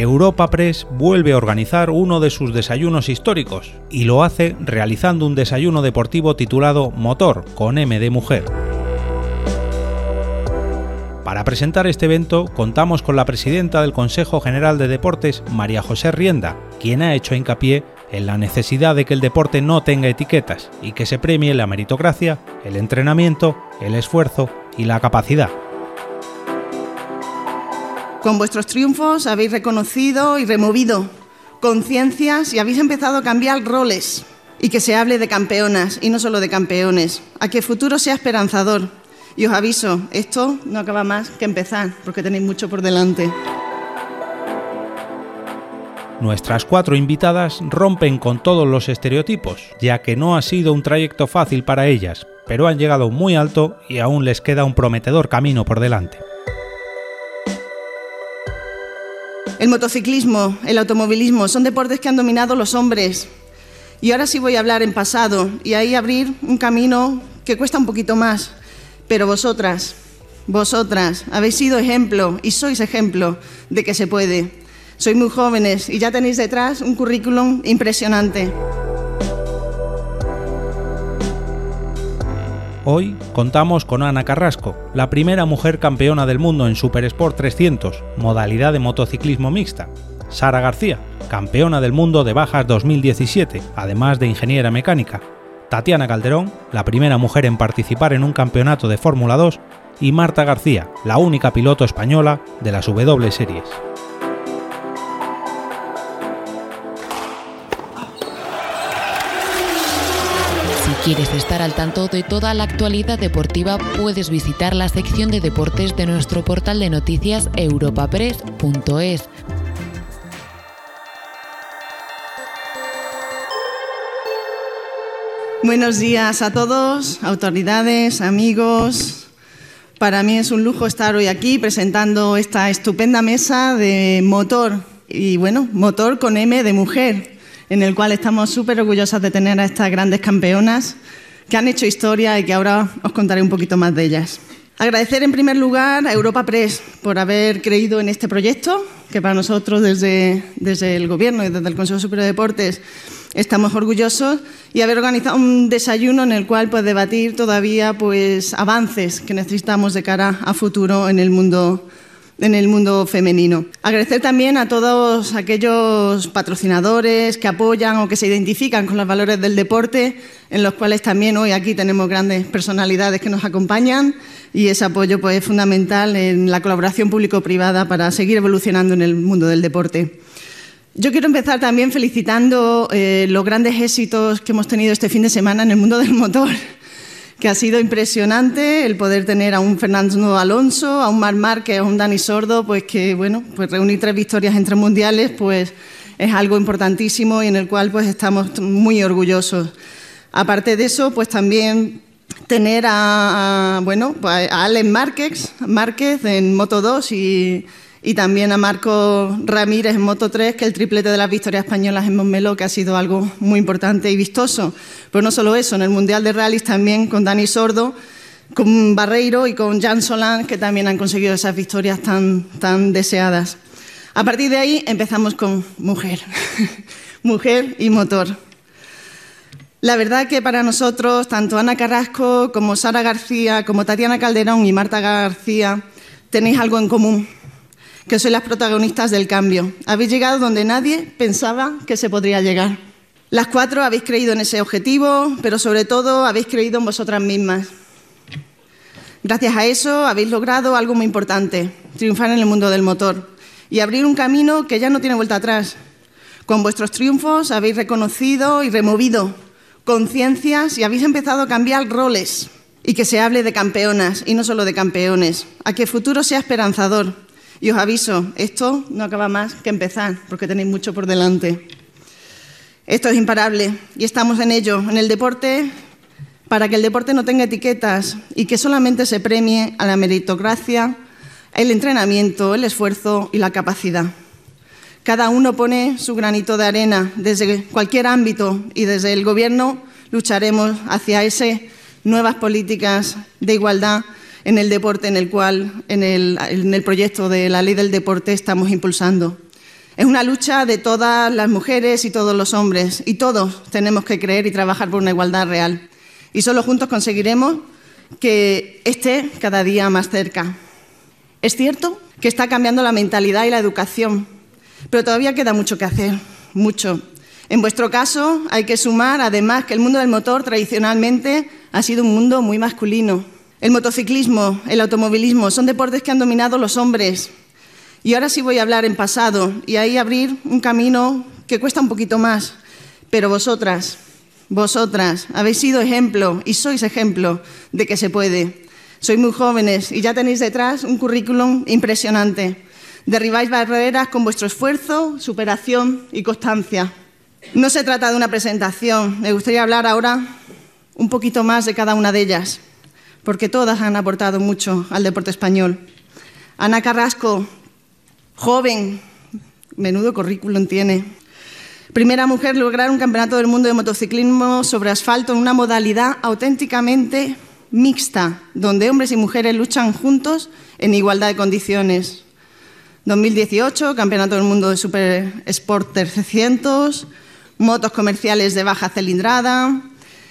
Europa Press vuelve a organizar uno de sus desayunos históricos y lo hace realizando un desayuno deportivo titulado Motor con M de mujer. Para presentar este evento contamos con la presidenta del Consejo General de Deportes, María José Rienda, quien ha hecho hincapié en la necesidad de que el deporte no tenga etiquetas y que se premie la meritocracia, el entrenamiento, el esfuerzo y la capacidad. Con vuestros triunfos habéis reconocido y removido conciencias y habéis empezado a cambiar roles y que se hable de campeonas y no solo de campeones, a que el futuro sea esperanzador. Y os aviso, esto no acaba más que empezar, porque tenéis mucho por delante. Nuestras cuatro invitadas rompen con todos los estereotipos, ya que no ha sido un trayecto fácil para ellas, pero han llegado muy alto y aún les queda un prometedor camino por delante. El motociclismo, el automovilismo son deportes que han dominado los hombres. Y ahora sí voy a hablar en pasado y ahí abrir un camino que cuesta un poquito más. Pero vosotras, vosotras habéis sido ejemplo y sois ejemplo de que se puede. Sois muy jóvenes y ya tenéis detrás un currículum impresionante. Hoy contamos con Ana Carrasco, la primera mujer campeona del mundo en Super Sport 300, modalidad de motociclismo mixta. Sara García, campeona del mundo de bajas 2017, además de ingeniera mecánica. Tatiana Calderón, la primera mujer en participar en un campeonato de Fórmula 2. Y Marta García, la única piloto española de las W Series. Quieres estar al tanto de toda la actualidad deportiva, puedes visitar la sección de deportes de nuestro portal de noticias europapress.es. Buenos días a todos, autoridades, amigos. Para mí es un lujo estar hoy aquí presentando esta estupenda mesa de motor y bueno, motor con M de mujer en el cual estamos súper orgullosas de tener a estas grandes campeonas que han hecho historia y que ahora os contaré un poquito más de ellas. Agradecer en primer lugar a Europa Press por haber creído en este proyecto, que para nosotros desde, desde el Gobierno y desde el Consejo Superior de Deportes estamos orgullosos, y haber organizado un desayuno en el cual pues, debatir todavía pues, avances que necesitamos de cara a futuro en el mundo en el mundo femenino. Agradecer también a todos aquellos patrocinadores que apoyan o que se identifican con los valores del deporte, en los cuales también hoy aquí tenemos grandes personalidades que nos acompañan y ese apoyo pues, es fundamental en la colaboración público-privada para seguir evolucionando en el mundo del deporte. Yo quiero empezar también felicitando eh, los grandes éxitos que hemos tenido este fin de semana en el mundo del motor que ha sido impresionante el poder tener a un Fernando Alonso, a un Mar Márquez, a un Dani Sordo, pues que bueno, pues reunir tres victorias entre mundiales, pues es algo importantísimo y en el cual pues estamos muy orgullosos. Aparte de eso, pues también tener a, bueno, pues a Alex Márquez, Márquez en Moto 2 y y también a Marco Ramírez en Moto 3, que el triplete de las victorias españolas en Montmeló, que ha sido algo muy importante y vistoso. Pero no solo eso, en el Mundial de Rallys también con Dani Sordo, con Barreiro y con Jan Solán, que también han conseguido esas victorias tan, tan deseadas. A partir de ahí empezamos con mujer, mujer y motor. La verdad que para nosotros, tanto Ana Carrasco como Sara García, como Tatiana Calderón y Marta García, tenéis algo en común que sois las protagonistas del cambio. Habéis llegado donde nadie pensaba que se podría llegar. Las cuatro habéis creído en ese objetivo, pero sobre todo habéis creído en vosotras mismas. Gracias a eso habéis logrado algo muy importante, triunfar en el mundo del motor y abrir un camino que ya no tiene vuelta atrás. Con vuestros triunfos habéis reconocido y removido conciencias y habéis empezado a cambiar roles y que se hable de campeonas y no solo de campeones, a que el futuro sea esperanzador y os aviso, esto no acaba más que empezar, porque tenéis mucho por delante. Esto es imparable y estamos en ello, en el deporte, para que el deporte no tenga etiquetas y que solamente se premie a la meritocracia, el entrenamiento, el esfuerzo y la capacidad. Cada uno pone su granito de arena desde cualquier ámbito y desde el Gobierno lucharemos hacia esas nuevas políticas de igualdad en el deporte en el cual en el, proyecto de la ley del deporte estamos impulsando. Es una lucha de todas las mujeres y todos los hombres, y todos tenemos que creer y trabajar por una igualdad real. Y solo juntos conseguiremos que esté cada día más cerca. Es cierto que está cambiando la mentalidad y la educación, pero todavía queda mucho que hacer, mucho. En vuestro caso, hay que sumar, además, que el mundo del motor tradicionalmente ha sido un mundo muy masculino. El motociclismo, el automovilismo son deportes que han dominado los hombres. Y ahora sí voy a hablar en pasado y ahí abrir un camino que cuesta un poquito más. Pero vosotras, vosotras habéis sido ejemplo y sois ejemplo de que se puede. Sois muy jóvenes y ya tenéis detrás un currículum impresionante. Derribáis barreras con vuestro esfuerzo, superación y constancia. No se trata de una presentación, me gustaría hablar ahora un poquito más de cada una de ellas, porque todas han aportado mucho al deporte español. Ana Carrasco, joven, menudo currículum tiene. Primera mujer lograr un campeonato del mundo de motociclismo sobre asfalto en una modalidad auténticamente mixta, donde hombres y mujeres luchan juntos en igualdad de condiciones. 2018, Campeonato del Mundo de Super Sport 300, motos comerciales de baja cilindrada.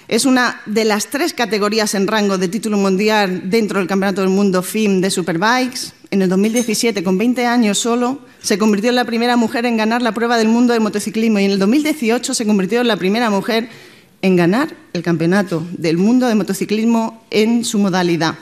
Es una de las tres categorías en rango de título mundial dentro del Campeonato del Mundo FIM de Superbikes. En el 2017, con 20 años solo, se convirtió en la primera mujer en ganar la prueba del mundo de motociclismo y en el 2018 se convirtió en la primera mujer en ganar el Campeonato del Mundo de Motociclismo en su modalidad.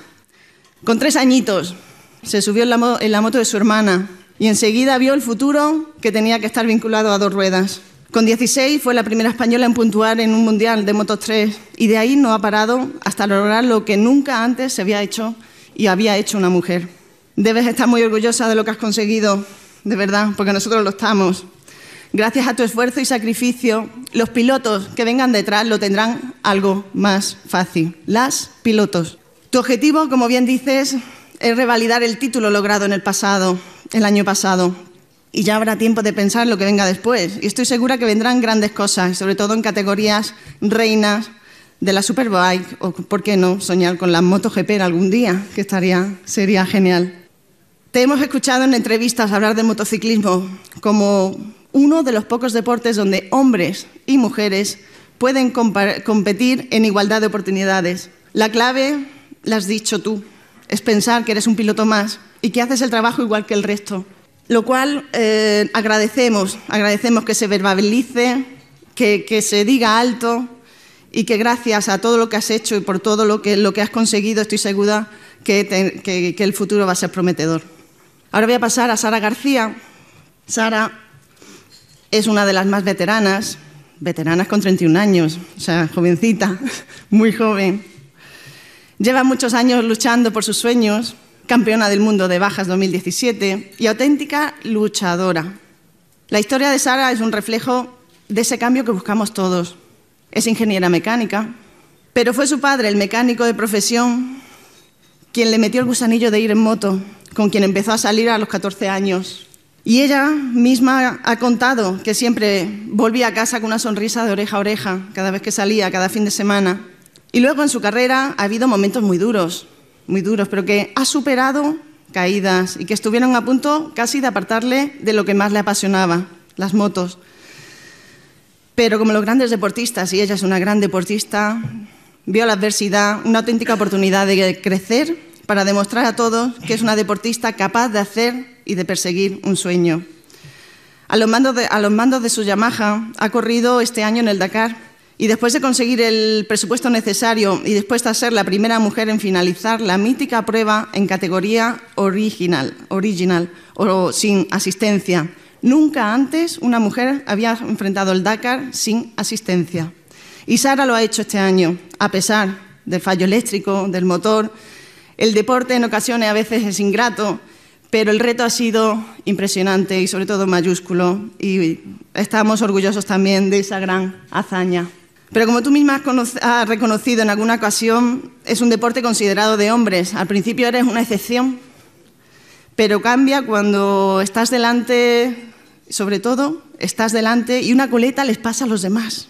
Con tres añitos se subió en la, moto de su hermana y enseguida vio el futuro que tenía que estar vinculado a dos ruedas. Con 16 fue la primera española en puntuar en un mundial de Moto 3 y de ahí no ha parado hasta lograr lo que nunca antes se había hecho y había hecho una mujer. Debes estar muy orgullosa de lo que has conseguido, de verdad, porque nosotros lo estamos. Gracias a tu esfuerzo y sacrificio, los pilotos que vengan detrás lo tendrán algo más fácil. Las pilotos. Tu objetivo, como bien dices, es revalidar el título logrado en el pasado, el año pasado, y ya habrá tiempo de pensar lo que venga después. Y estoy segura que vendrán grandes cosas, sobre todo en categorías reinas de la Superbike o, ¿por qué no?, soñar con la MotoGP algún día, que estaría, sería genial. Te hemos escuchado en entrevistas hablar de motociclismo como uno de los pocos deportes donde hombres y mujeres pueden competir en igualdad de oportunidades. La clave, la has dicho tú, es pensar que eres un piloto más y que haces el trabajo igual que el resto lo cual eh, agradecemos, agradecemos que se verbalice, que, se diga alto y que gracias a todo lo que has hecho y por todo lo que, lo que has conseguido, estoy segura que, que, el futuro va a ser prometedor. Ahora voy a pasar a Sara García. Sara es una de las más veteranas, veteranas con 31 años, o sea, jovencita, muy joven. Lleva muchos años luchando por sus sueños, campeona del mundo de bajas 2017 y auténtica luchadora. La historia de Sara es un reflejo de ese cambio que buscamos todos. Es ingeniera mecánica, pero fue su padre, el mecánico de profesión, quien le metió el gusanillo de ir en moto, con quien empezó a salir a los 14 años. Y ella misma ha contado que siempre volvía a casa con una sonrisa de oreja a oreja, cada vez que salía, cada fin de semana. Y luego en su carrera ha habido momentos muy duros, muy duros, pero que ha superado caídas y que estuvieron a punto casi de apartarle de lo que más le apasionaba, las motos. Pero como los grandes deportistas, y ella es una gran deportista, vio la adversidad una auténtica oportunidad de crecer para demostrar a todos que es una deportista capaz de hacer y de perseguir un sueño. A los mandos de, a los mandos de su Yamaha ha corrido este año en el Dakar y después de conseguir el presupuesto necesario y después de ser la primera mujer en finalizar la mítica prueba en categoría original, original o sin asistencia, nunca antes una mujer había enfrentado el Dakar sin asistencia. Y Sara lo ha hecho este año, a pesar del fallo eléctrico, del motor. El deporte en ocasiones a veces es ingrato, pero el reto ha sido impresionante y sobre todo mayúsculo y estamos orgullosos también de esa gran hazaña. Pero como tú misma has reconocido en alguna ocasión, es un deporte considerado de hombres. Al principio eres una excepción, pero cambia cuando estás delante, sobre todo, estás delante y una coleta les pasa a los demás.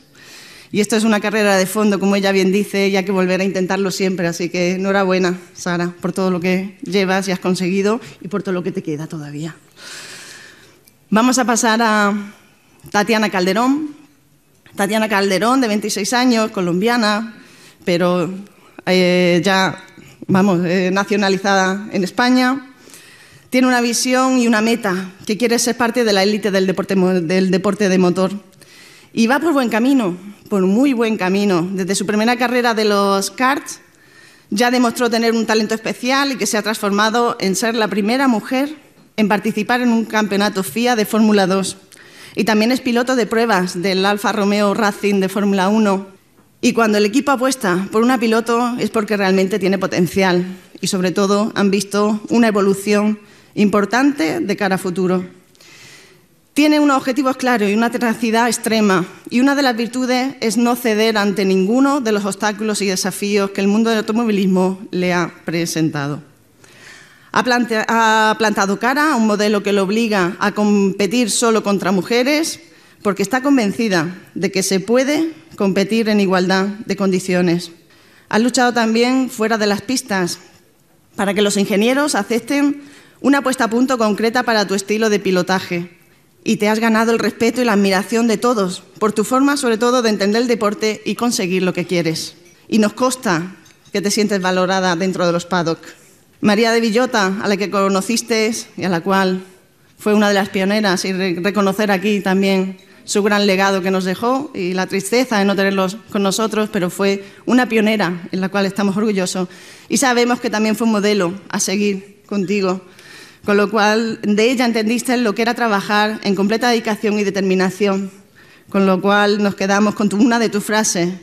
Y esto es una carrera de fondo, como ella bien dice, y hay que volver a intentarlo siempre. Así que enhorabuena, Sara, por todo lo que llevas y has conseguido y por todo lo que te queda todavía. Vamos a pasar a Tatiana Calderón. Tatiana Calderón, de 26 años, colombiana, pero eh, ya, vamos, eh, nacionalizada en España. Tiene una visión y una meta, que quiere ser parte de la élite del deporte, del deporte de motor. Y va por buen camino, por muy buen camino. Desde su primera carrera de los karts ya demostró tener un talento especial y que se ha transformado en ser la primera mujer en participar en un campeonato FIA de Fórmula 2. Y también es piloto de pruebas del Alfa Romeo Racing de Fórmula 1. Y cuando el equipo apuesta por una piloto es porque realmente tiene potencial y sobre todo han visto una evolución importante de cara a futuro. Tiene unos objetivos claros y una tenacidad extrema, y una de las virtudes es no ceder ante ninguno de los obstáculos y desafíos que el mundo del automovilismo le ha presentado. Ha, plantado cara a un modelo que lo obliga a competir solo contra mujeres, porque está convencida de que se puede competir en igualdad de condiciones. Ha luchado también fuera de las pistas para que los ingenieros acepten una puesta a punto concreta para tu estilo de pilotaje y te has ganado el respeto y la admiración de todos por tu forma, sobre todo, de entender el deporte y conseguir lo que quieres. Y nos consta que te sientes valorada dentro de los paddock. María de Villota, a la que conociste y a la cual fue una de las pioneras, y reconocer aquí también su gran legado que nos dejó y la tristeza de no tenerlos con nosotros, pero fue una pionera en la cual estamos orgullosos. Y sabemos que también fue un modelo a seguir contigo con lo cual de ella entendiste lo que era trabajar en completa dedicación y determinación, con lo cual nos quedamos con una de tus frases.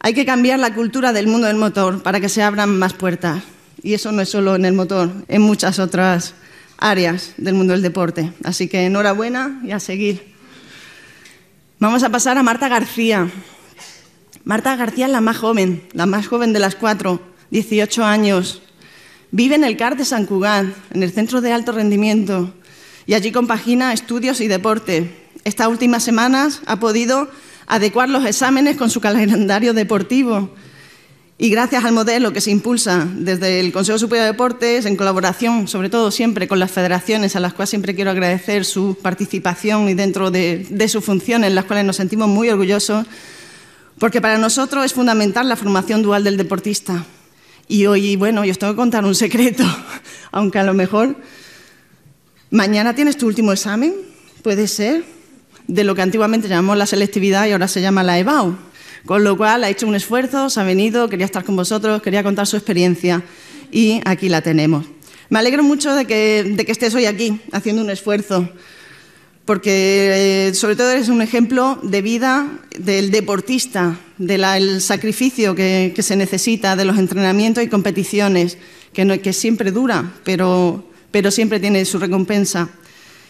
Hay que cambiar la cultura del mundo del motor para que se abran más puertas. Y eso no es solo en el motor, en muchas otras áreas del mundo del deporte. Así que enhorabuena y a seguir. Vamos a pasar a Marta García. Marta García es la más joven, la más joven de las cuatro, 18 años. Vive en el CAR de San Cugat, en el Centro de Alto Rendimiento, y allí compagina estudios y deporte. Estas últimas semanas ha podido adecuar los exámenes con su calendario deportivo. Y gracias al modelo que se impulsa desde el Consejo Superior de Deportes, en colaboración, sobre todo siempre con las federaciones, a las cuales siempre quiero agradecer su participación y dentro de, sus funciones, en las cuales nos sentimos muy orgullosos, porque para nosotros es fundamental la formación dual del deportista. Y hoy, bueno, yo os tengo que contar un secreto, aunque a lo mejor mañana tienes tu último examen, puede ser, de lo que antiguamente llamamos la selectividad y ahora se llama la EBAU. Con lo cual ha hecho un esfuerzo, se ha venido, quería estar con vosotros, quería contar su experiencia y aquí la tenemos. Me alegro mucho de que, de que estés hoy aquí haciendo un esfuerzo porque eh, sobre todo eres un ejemplo de vida del deportista, del sacrificio que, se necesita, de los entrenamientos y competiciones, que, que siempre dura, pero, pero, siempre tiene su recompensa.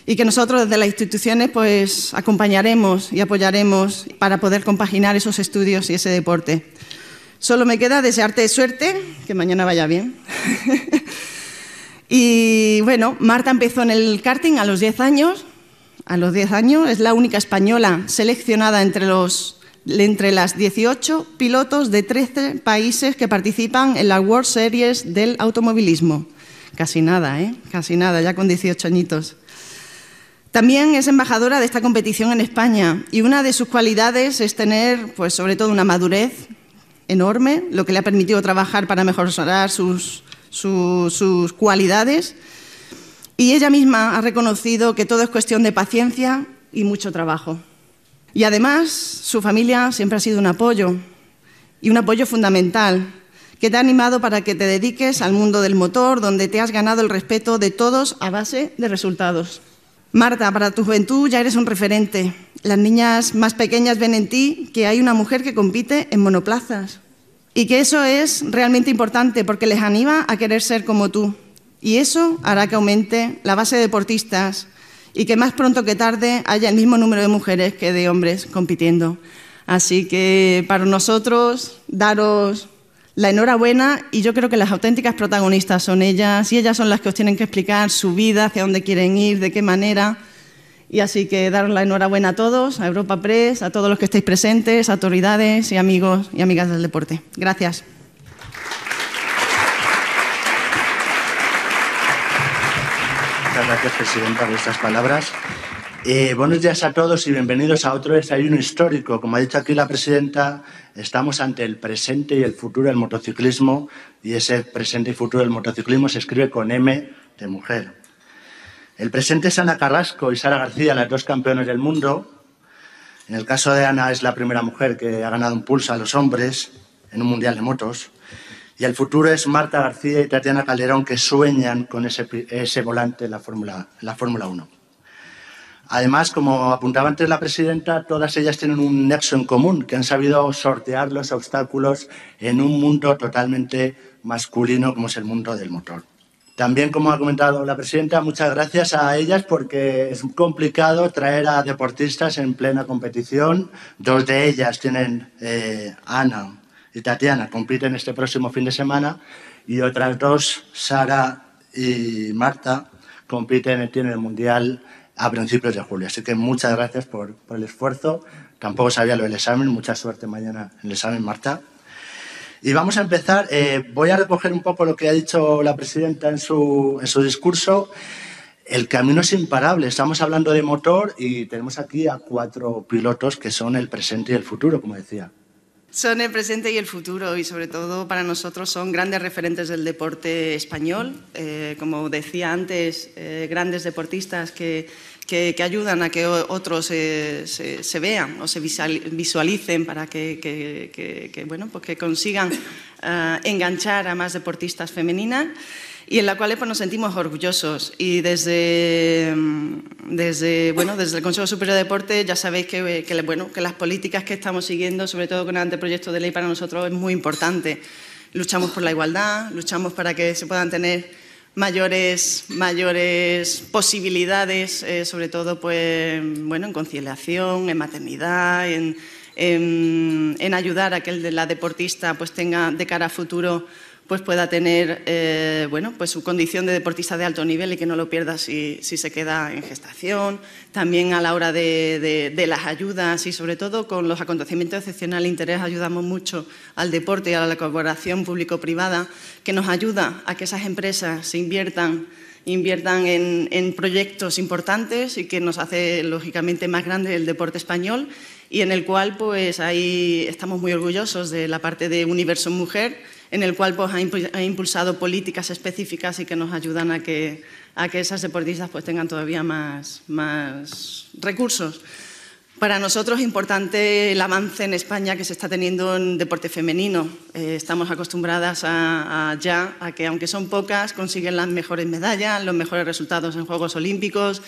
Y que nosotros desde las instituciones pues, acompañaremos y apoyaremos para poder compaginar esos estudios y ese deporte. Solo me queda desearte suerte, que mañana vaya bien. y bueno, Marta empezó en el karting a los 10 años a los 10 años. Es la única española seleccionada entre, los, entre las 18 pilotos de 13 países que participan en la World Series del automovilismo. Casi nada, ¿eh? Casi nada, ya con 18 añitos. También es embajadora de esta competición en España y una de sus cualidades es tener, pues, sobre todo, una madurez enorme, lo que le ha permitido trabajar para mejorar sus, sus cualidades y ella misma ha reconocido que todo es cuestión de paciencia y mucho trabajo. Y además, su familia siempre ha sido un apoyo, y un apoyo fundamental, que te ha animado para que te dediques al mundo del motor, donde te has ganado el respeto de todos a base de resultados. Marta, para tu juventud ya eres un referente. Las niñas más pequeñas ven en ti que hay una mujer que compite en monoplazas y que eso es realmente importante porque les anima a querer ser como tú. Y eso hará que aumente la base de deportistas y que más pronto que tarde haya el mismo número de mujeres que de hombres compitiendo. Así que para nosotros, daros la enhorabuena y yo creo que las auténticas protagonistas son ellas y ellas son las que os tienen que explicar su vida, hacia dónde quieren ir, de qué manera. Y así que daros la enhorabuena a todos, a Europa Press, a todos los que estéis presentes, autoridades y amigos y amigas del deporte. Gracias. Muchas gracias, Presidenta, por estas palabras. Eh, buenos días a todos y bienvenidos a otro desayuno histórico. Como ha dicho aquí la presidenta, estamos ante el presente y el futuro del motociclismo y ese presente y futuro del motociclismo se escribe con M de mujer. El presente es Ana Carrasco y Sara García, las dos campeones del mundo. En el caso de Ana es la primera mujer que ha ganado un pulso a los hombres en un mundial de motos. Y el futuro es Marta García y Tatiana Calderón que sueñan con ese, ese volante en la Fórmula 1. Además, como apuntaba antes la presidenta, todas ellas tienen un nexo en común, que han sabido sortear los obstáculos en un mundo totalmente masculino como es el mundo del motor. También, como ha comentado la presidenta, muchas gracias a ellas porque es complicado traer a deportistas en plena competición. Dos de ellas tienen, eh, Ana y Tatiana, compiten este próximo fin de semana y otras dos, Sara y Marta, compiten, tienen el Mundial a principios de julio. Así que muchas gracias por, por el esfuerzo. Tampoco sabía lo del examen. Mucha suerte mañana en el examen, Marta. Y vamos a empezar. Eh, voy a recoger un poco lo que ha dicho la presidenta en su, en su discurso. El camino es imparable. Estamos hablando de motor y tenemos aquí a cuatro pilotos que son el presente y el futuro, como decía. Son el presente y el futuro y sobre todo para nosotros son grandes referentes del deporte español. Eh, como decía antes, eh, grandes deportistas que, que, ayudan a que otros se, se, vean o se visualicen para que, que bueno, pues consigan uh, enganchar a más deportistas femeninas y en la cual pues, nos sentimos orgullosos. Y desde, mm, desde, bueno, desde el Consejo Superior de Deporte ya sabéis que, que, bueno, que las políticas que estamos siguiendo, sobre todo con el anteproyecto de ley, para nosotros es muy importante. Luchamos por la igualdad, luchamos para que se puedan tener mayores, mayores posibilidades, eh, sobre todo pues, bueno, en conciliación, en maternidad, en, en, en ayudar a que la deportista pues, tenga de cara a futuro pues pueda tener eh, bueno, pues su condición de deportista de alto nivel y que no lo pierda si, se queda en gestación. También a la hora de, las ayudas y sobre todo con los acontecimientos de excepcional interés ayudamos mucho al deporte y a la colaboración público-privada que nos ayuda a que esas empresas se inviertan inviertan en, en, proyectos importantes y que nos hace lógicamente más grande el deporte español y en el cual pues ahí estamos muy orgullosos de la parte de Universo Mujer en el cual pues, ha impulsado políticas específicas y que nos ayudan a que, a que esas deportistas pues, tengan todavía más, más recursos. Para nosotros es importante el avance en España que se está teniendo en deporte femenino. Eh, estamos acostumbradas a, ya a que, aunque son pocas, consiguen las mejores medallas, los mejores resultados en Juegos Olímpicos,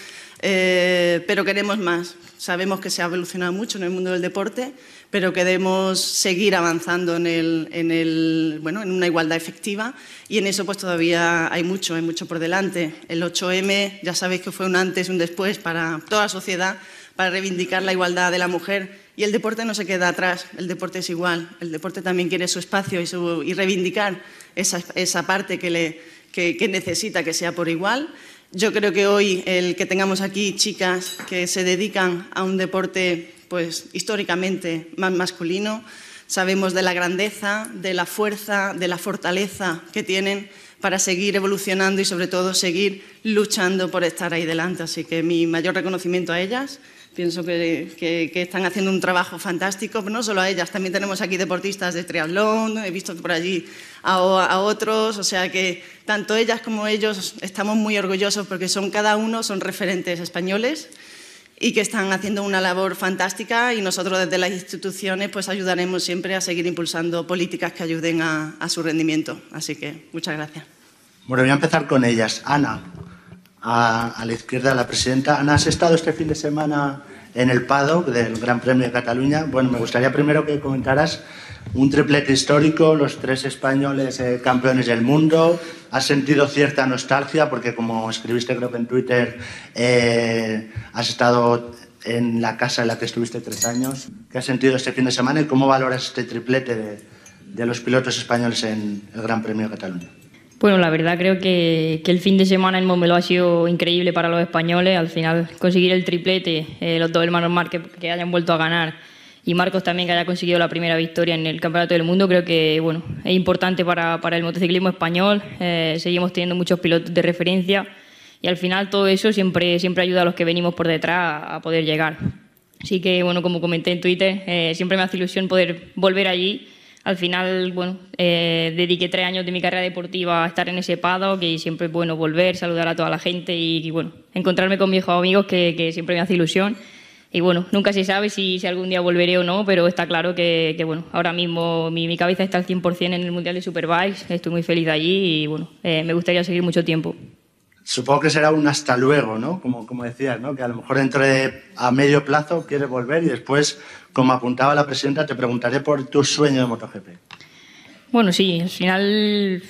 eh, pero queremos más. Sabemos que se ha evolucionado mucho en el mundo del deporte pero queremos seguir avanzando en, una igualdad efectiva y en eso pues todavía hay mucho, hay mucho por delante. El 8M ya sabéis que fue un antes y un después para toda la sociedad para reivindicar la igualdad de la mujer y el deporte no se queda atrás, el deporte es igual, el deporte también quiere su espacio y, reivindicar esa, parte que necesita que sea por igual. Yo creo que hoy el que tengamos aquí chicas que se dedican a un deporte pues históricamente más masculino. Sabemos de la grandeza, de la fuerza, de la fortaleza que tienen para seguir evolucionando y sobre todo seguir luchando por estar ahí delante. Así que mi mayor reconocimiento a ellas. Pienso que, están haciendo un trabajo fantástico, pero no solo a ellas, también tenemos aquí deportistas de triatlón, he visto por allí a, a, otros, o sea que tanto ellas como ellos estamos muy orgullosos porque son cada uno son referentes españoles y que están haciendo una labor fantástica y nosotros desde las instituciones pues ayudaremos siempre a seguir impulsando políticas que ayuden a, su rendimiento. Así que muchas gracias. Bueno, voy a empezar con ellas. Ana, a, a la izquierda la presidenta. Ana, ¿has estado este fin de semana en el paddock del Gran Premio de Cataluña? Bueno, me gustaría primero que comentaras un triplete histórico, los tres españoles eh, campeones del mundo. ¿Has sentido cierta nostalgia? Porque como escribiste creo que en Twitter, eh, has estado en la casa en la que estuviste tres años. ¿Qué has sentido este fin de semana y cómo valoras este triplete de, de los pilotos españoles en el Gran Premio de Cataluña? Bueno, la verdad creo que, que, el fin de semana en Montmeló ha sido increíble para los españoles. Al final conseguir el triplete, eh, los dos hermanos Márquez que hayan vuelto a ganar y Marcos también que haya conseguido la primera victoria en el Campeonato del Mundo, creo que bueno, es importante para, para el motociclismo español. Eh, seguimos teniendo muchos pilotos de referencia y al final todo eso siempre, siempre ayuda a los que venimos por detrás a poder llegar. Así que, bueno, como comenté en Twitter, eh, siempre me hace ilusión poder volver allí. Al final, bueno, eh, dediqué tres años de mi carrera deportiva a estar en ese paddock y siempre es bueno volver, saludar a toda la gente y, bueno, encontrarme con viejos amigos que, que, siempre me hace ilusión. Y bueno, nunca se sabe si, si algún día volveré o no, pero está claro que, que bueno, ahora mismo mi, mi, cabeza está al 100% en el Mundial de Superbikes, estoy muy feliz allí y bueno, eh, me gustaría seguir mucho tiempo. Supongo que será un hasta luego, ¿no? Como, como decías, ¿no? Que a lo mejor dentro de a medio plazo quieres volver y después, como apuntaba la presidenta, te preguntaré por tu sueño de MotoGP. Bueno, sí, al final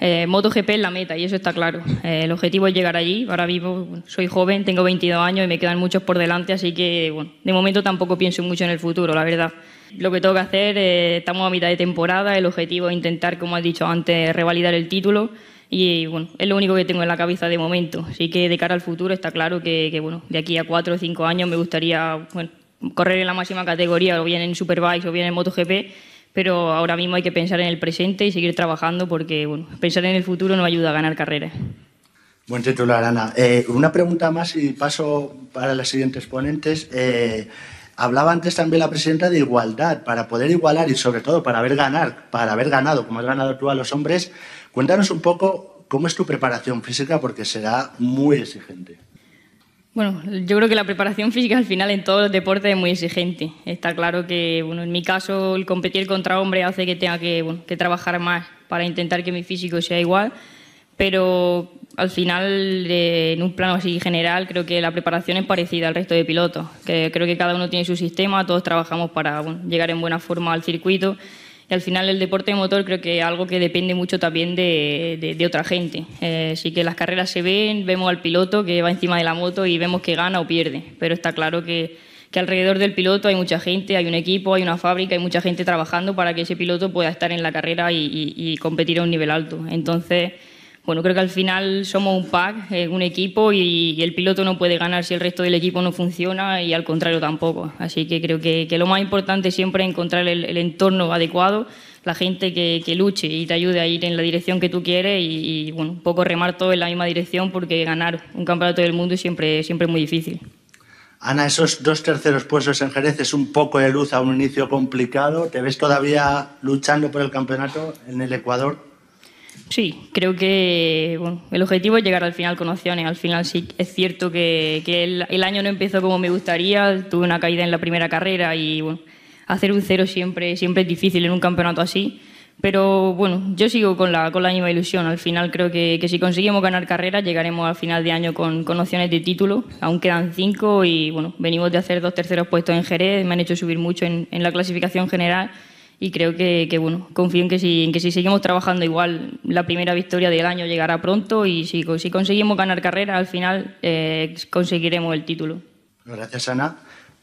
eh, MotoGP es la meta y eso está claro. Eh, el objetivo es llegar allí. Ahora bueno, soy joven, tengo 22 años y me quedan muchos por delante, así que bueno, de momento tampoco pienso mucho en el futuro, la verdad. Lo que tengo que hacer, eh, estamos a mitad de temporada, el objetivo es intentar, como has dicho antes, revalidar el título y bueno, es lo único que tengo en la cabeza de momento. Así que de cara al futuro está claro que, que bueno, de aquí a cuatro o cinco años me gustaría bueno, correr en la máxima categoría, o bien en Superbike o bien en MotoGP, pero ahora mismo hay que pensar en el presente y seguir trabajando porque bueno, pensar en el futuro no ayuda a ganar carreras. Buen titular, Ana. Eh, una pregunta más y paso para las siguientes ponentes. Eh, hablaba antes también la presidenta de igualdad, para poder igualar y sobre todo para haber ganar, para haber ganado, como has ganado tú a los hombres, Cuéntanos un poco cómo es tu preparación física, porque será muy exigente. Bueno, yo creo que la preparación física al final en todos los deportes es muy exigente. Está claro que, bueno, en mi caso, el competir contra hombres hace que tenga que, bueno, que trabajar más para intentar que mi físico sea igual, pero al final, eh, en un plano así general, creo que la preparación es parecida al resto de pilotos. Que creo que cada uno tiene su sistema, todos trabajamos para bueno, llegar en buena forma al circuito y al final el deporte de motor creo que es algo que depende mucho también de, otra gente. Eh, sí que las carreras se ven, vemos al piloto que va encima de la moto y vemos que gana o pierde, pero está claro que, alrededor del piloto hay mucha gente, hay un equipo, hay una fábrica, hay mucha gente trabajando para que ese piloto pueda estar en la carrera y, y competir a un nivel alto. Entonces, bueno, creo que al final somos un pack, eh, un equipo y, el piloto no puede ganar si el resto del equipo no funciona y al contrario tampoco. Así que creo que, lo más importante siempre es encontrar el, entorno adecuado, la gente que, luche y te ayude a ir en la dirección que tú quieres y, un poco remar todo en la misma dirección porque ganar un campeonato del mundo siempre, siempre muy difícil. Ana, esos dos terceros puestos en Jerez es un poco de luz a un inicio complicado. ¿Te ves todavía luchando por el campeonato en el Ecuador? Sí, creo que bueno, el objetivo es llegar al final con opciones. Al final sí es cierto que, que el, el, año no empezó como me gustaría, tuve una caída en la primera carrera y bueno, hacer un cero siempre, siempre es difícil en un campeonato así. Pero bueno, yo sigo con la, con la misma ilusión. Al final creo que, que si conseguimos ganar carreras llegaremos al final de año con, con opciones de título. Aún quedan cinco y bueno, venimos de hacer dos terceros puestos en Jerez, me han hecho subir mucho en, en la clasificación general y creo que, que, bueno, confío en que, si, en que si seguimos trabajando igual, la primera victoria del año llegará pronto y si, si conseguimos ganar carrera, al final eh, conseguiremos el título. Gracias, Ana.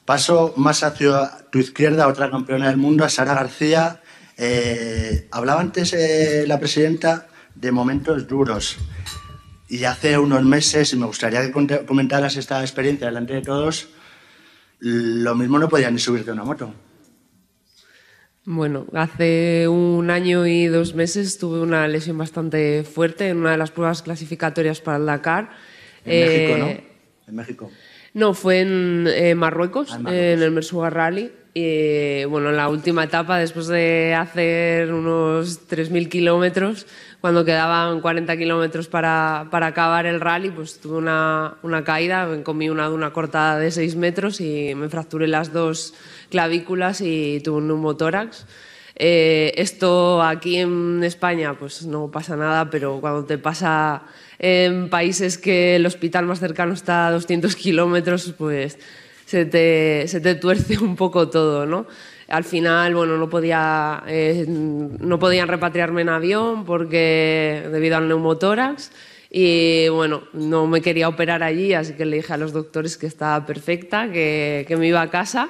Paso más hacia tu izquierda, otra campeona del mundo, Sara García. Eh, hablaba antes eh, la presidenta de momentos duros. Y hace unos meses, y me gustaría que comentaras esta experiencia delante de todos, lo mismo no podías ni subirte una moto. Bueno, hace un año y dos meses tuve una lesión bastante fuerte en una de las pruebas clasificatorias para el Dakar. En eh, México, ¿no? En México. No, fue en eh, Marruecos, ah, en, Marruecos, en el Mersuga Rally. Y bueno, en la última etapa, después de hacer unos 3.000 kilómetros, cuando quedaban 40 kilómetros para, para, acabar el rally, pues tuve una, una caída, me comí una una cortada de 6 metros y me fracturé las dos clavículas y tuve un neumotórax. Eh, esto aquí en España pues no pasa nada, pero cuando te pasa en países que el hospital más cercano está a 200 kilómetros, pues se te, se te, tuerce un poco todo, ¿no? Al final, bueno, no, podía, eh, no podían repatriarme en avión porque debido al neumotórax y bueno, no me quería operar allí, así que le dije a los doctores que estaba perfecta, que, que me iba a casa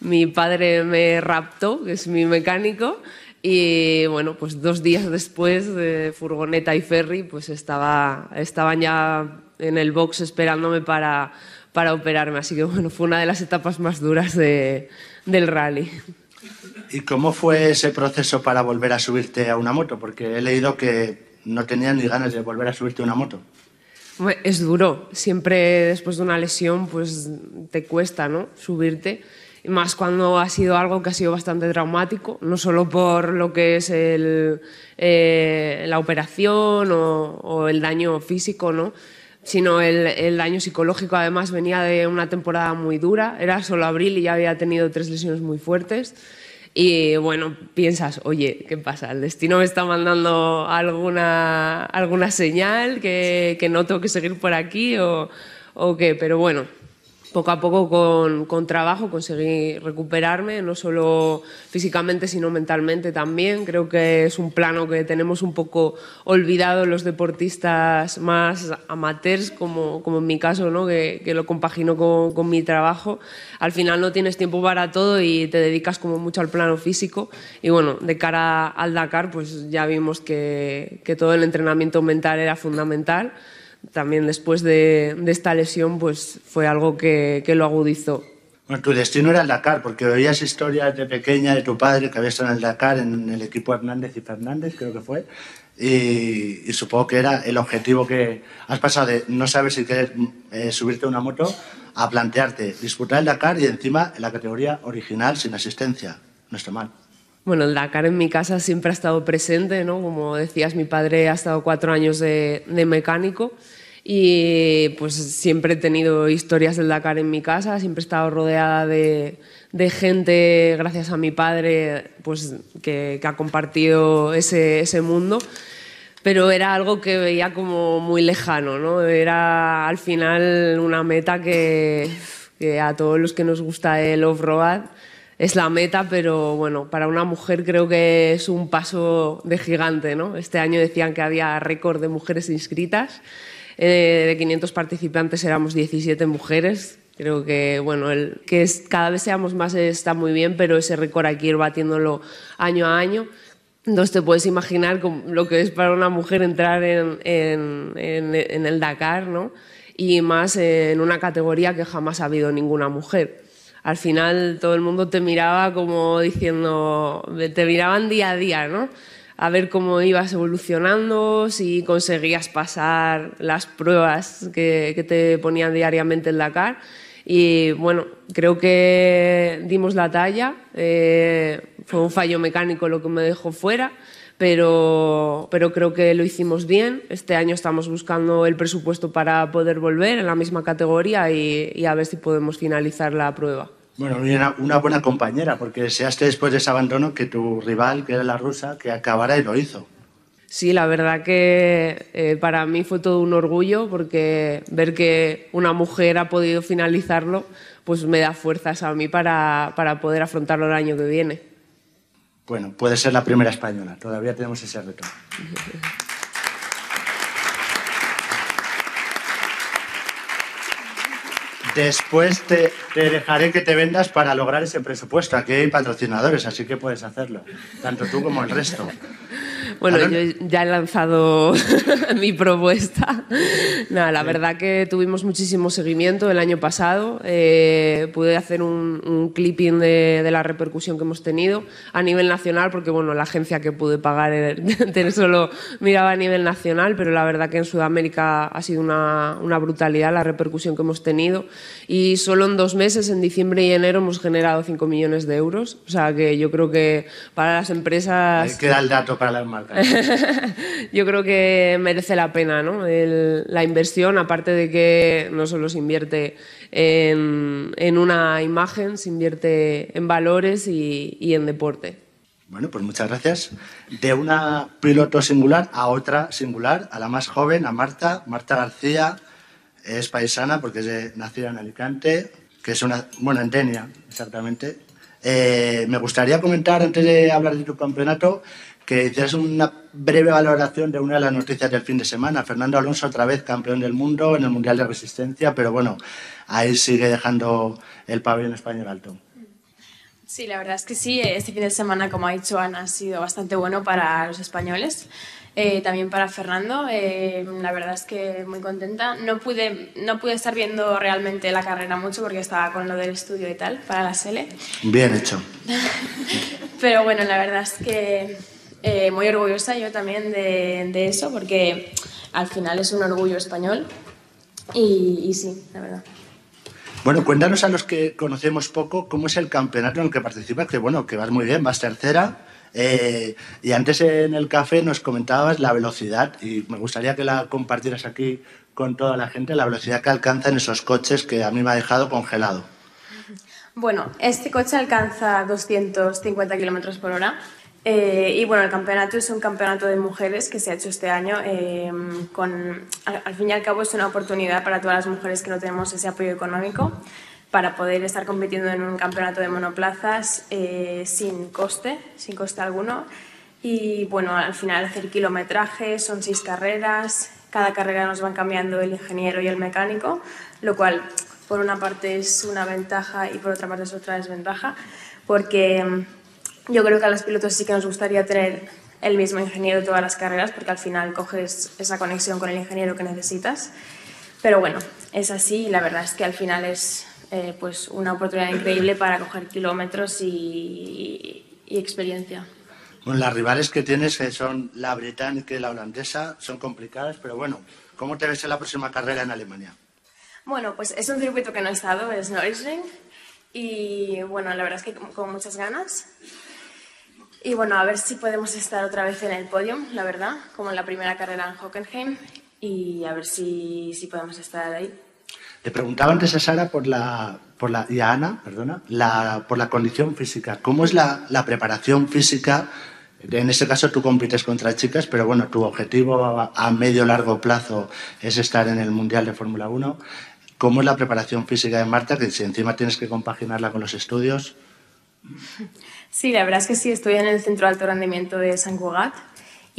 mi padre me raptó, que es mi mecánico, y bueno, pues dos días después de furgoneta y ferry, pues estaba, estaban ya en el box esperándome para, para operarme. Así que bueno, fue una de las etapas más duras de, del rally. ¿Y cómo fue ese proceso para volver a subirte a una moto? Porque he leído que no tenías ni ganas de volver a subirte a una moto. Es duro. Siempre después de una lesión, pues te cuesta, ¿no? Subirte. Más cuando ha sido algo que ha sido bastante traumático, no solo por lo que es eh, la operación o, o, el daño físico, ¿no? sino el, el, daño psicológico. Además, venía de una temporada muy dura. Era solo abril y ya había tenido tres lesiones muy fuertes. Y bueno, piensas, oye, ¿qué pasa? ¿El destino me está mandando alguna, alguna señal que, que no tengo que seguir por aquí o, o qué? Pero bueno, poco a poco con, trabajo conseguí recuperarme, no solo físicamente, sino mentalmente también. Creo que es un plano que tenemos un poco olvidado los deportistas más amateurs, como, en mi caso, ¿no? que, lo compagino con, mi trabajo. Al final no tienes tiempo para todo y te dedicas como mucho al plano físico. Y bueno, de cara al Dakar, pues ya vimos que todo el entrenamiento mental era fundamental también después de, esta lesión pues fue algo que, que, lo agudizó. Bueno, tu destino era el Dakar, porque oías historias de pequeña de tu padre que había estado en el Dakar, en el equipo Hernández y Fernández, creo que fue, y, y supongo que era el objetivo que has pasado de no saber si quieres eh, subirte a una moto a plantearte disputar el Dakar y encima en la categoría original sin asistencia. No está mal. Bueno, el Dakar en mi casa siempre ha estado presente, ¿no? Como decías, mi padre ha estado cuatro años de, de, mecánico y pues siempre he tenido historias del Dakar en mi casa, siempre he estado rodeada de, de gente, gracias a mi padre, pues que, que ha compartido ese, ese mundo pero era algo que veía como muy lejano, ¿no? Era al final una meta que, que a todos los que nos gusta el off-road es la meta, pero bueno, para una mujer creo que es un paso de gigante. ¿no? Este año decían que había récord de mujeres inscritas. Eh, de 500 participantes éramos 17 mujeres. Creo que, bueno, el, que cada vez seamos más está muy bien, pero ese récord hay que ir batiéndolo año a año. Entonces te puedes imaginar lo que es para una mujer entrar en, en, en, en el Dakar, ¿no? Y más en una categoría que jamás ha habido ninguna mujer al final todo el mundo te miraba como diciendo, te miraban día a día, ¿no? A ver cómo ibas evolucionando, si conseguías pasar las pruebas que, te ponían diariamente en Dakar. Y bueno, creo que dimos la talla. Eh, fue un fallo mecánico lo que me dejó fuera, pero, pero creo que lo hicimos bien. Este año estamos buscando el presupuesto para poder volver en la misma categoría y, y a ver si podemos finalizar la prueba. Bueno, una, una, buena compañera, porque deseaste después de ese abandono que tu rival, que era la rusa, que acabara y lo hizo. Sí, la verdad que eh, para mí fue todo un orgullo, porque ver que una mujer ha podido finalizarlo, pues me da fuerzas a mí para, para poder afrontarlo el año que viene. Bueno, puede ser la primera española, todavía tenemos ese reto. Después te, te, dejaré que te vendas para lograr ese presupuesto. Aquí hay patrocinadores, así que puedes hacerlo, tanto tú como el resto. Bueno, yo ya he lanzado mi propuesta. Nada, la sí. verdad que tuvimos muchísimo seguimiento el año pasado. Eh, pude hacer un, un clipping de, de, la repercusión que hemos tenido a nivel nacional, porque bueno, la agencia que pude pagar solo miraba a nivel nacional, pero la verdad que en Sudamérica ha sido una, una brutalidad la repercusión que hemos tenido. Y solo en dos meses, en diciembre y enero, hemos generado 5 millones de euros. O sea que yo creo que para las empresas... Ahí queda el dato para las marcas. yo creo que merece la pena ¿no? el, la inversión, aparte de que no solo se invierte en, en una imagen, se invierte en valores y, y en deporte. Bueno, pues muchas gracias. De una piloto singular a otra singular, a la más joven, a Marta, Marta García, es paisana porque es nacida en Alicante, que es una, bueno, en Denia, exactamente. Eh, me gustaría comentar, antes de hablar de tu campeonato, que hicieras una breve valoración de una de las noticias del fin de semana. Fernando Alonso otra vez campeón del mundo en el Mundial de Resistencia, pero bueno, ahí sigue dejando el pabellón español alto. Sí, la verdad es que sí. Este fin de semana, como ha dicho Ana, ha sido bastante bueno para los españoles. Eh, también para Fernando. Eh, la verdad es que muy contenta. No pude, no pude estar viendo realmente la carrera mucho porque estaba con lo del estudio y tal para la SELE. Bien hecho. Pero bueno, la verdad es que eh, muy orgullosa yo también de, de, eso porque al final es un orgullo español y, y sí, la verdad. Bueno, cuéntanos a los que conocemos poco cómo es el campeonato en el que participas, que bueno, que vas muy bien, vas tercera. Eh, y antes en el café nos comentabas la velocidad y me gustaría que la compartieras aquí con toda la gente, la velocidad que alcanzan esos coches que a mí me ha dejado congelado. Bueno, este coche alcanza 250 kilómetros por hora. Eh, y bueno, el campeonato es un campeonato de mujeres que se ha hecho este año. Eh, con, al, fin y al cabo es una oportunidad para todas las mujeres que no tenemos ese apoyo económico para poder estar compitiendo en un campeonato de monoplazas eh, sin coste, sin coste alguno. Y bueno, al final hacer kilometraje, son seis carreras, cada carrera nos van cambiando el ingeniero y el mecánico, lo cual por una parte es una ventaja y por otra parte es otra desventaja, porque mm, yo creo que a los pilotos sí que nos gustaría tener el mismo ingeniero todas las carreras, porque al final coges esa conexión con el ingeniero que necesitas. Pero bueno, es así y la verdad es que al final es eh, pues una oportunidad increíble para coger kilómetros y, y experiencia. Bueno, las rivales que tienes, que son la británica y la holandesa, son complicadas, pero bueno, ¿cómo te ves en la próxima carrera en Alemania? Bueno, pues es un circuito que no he estado, es Nürburgring. Y bueno, la verdad es que con muchas ganas. Y bueno, a ver si podemos estar otra vez en el podio, la verdad, como en la primera carrera en Hockenheim. Y a ver si, si podemos estar ahí. Te preguntaba antes a Sara por la, por la, y a Ana, perdona, por la condición física. ¿Cómo es la, la preparación física? En este caso tú compites contra chicas, pero bueno, tu objetivo a, a medio largo plazo es estar en el Mundial de Fórmula 1. ¿Cómo es la preparación física de Marta? Que si encima tienes que compaginarla con los estudios. Sí, la verdad es que sí, estoy en el Centro de Alto Rendimiento de San Cugat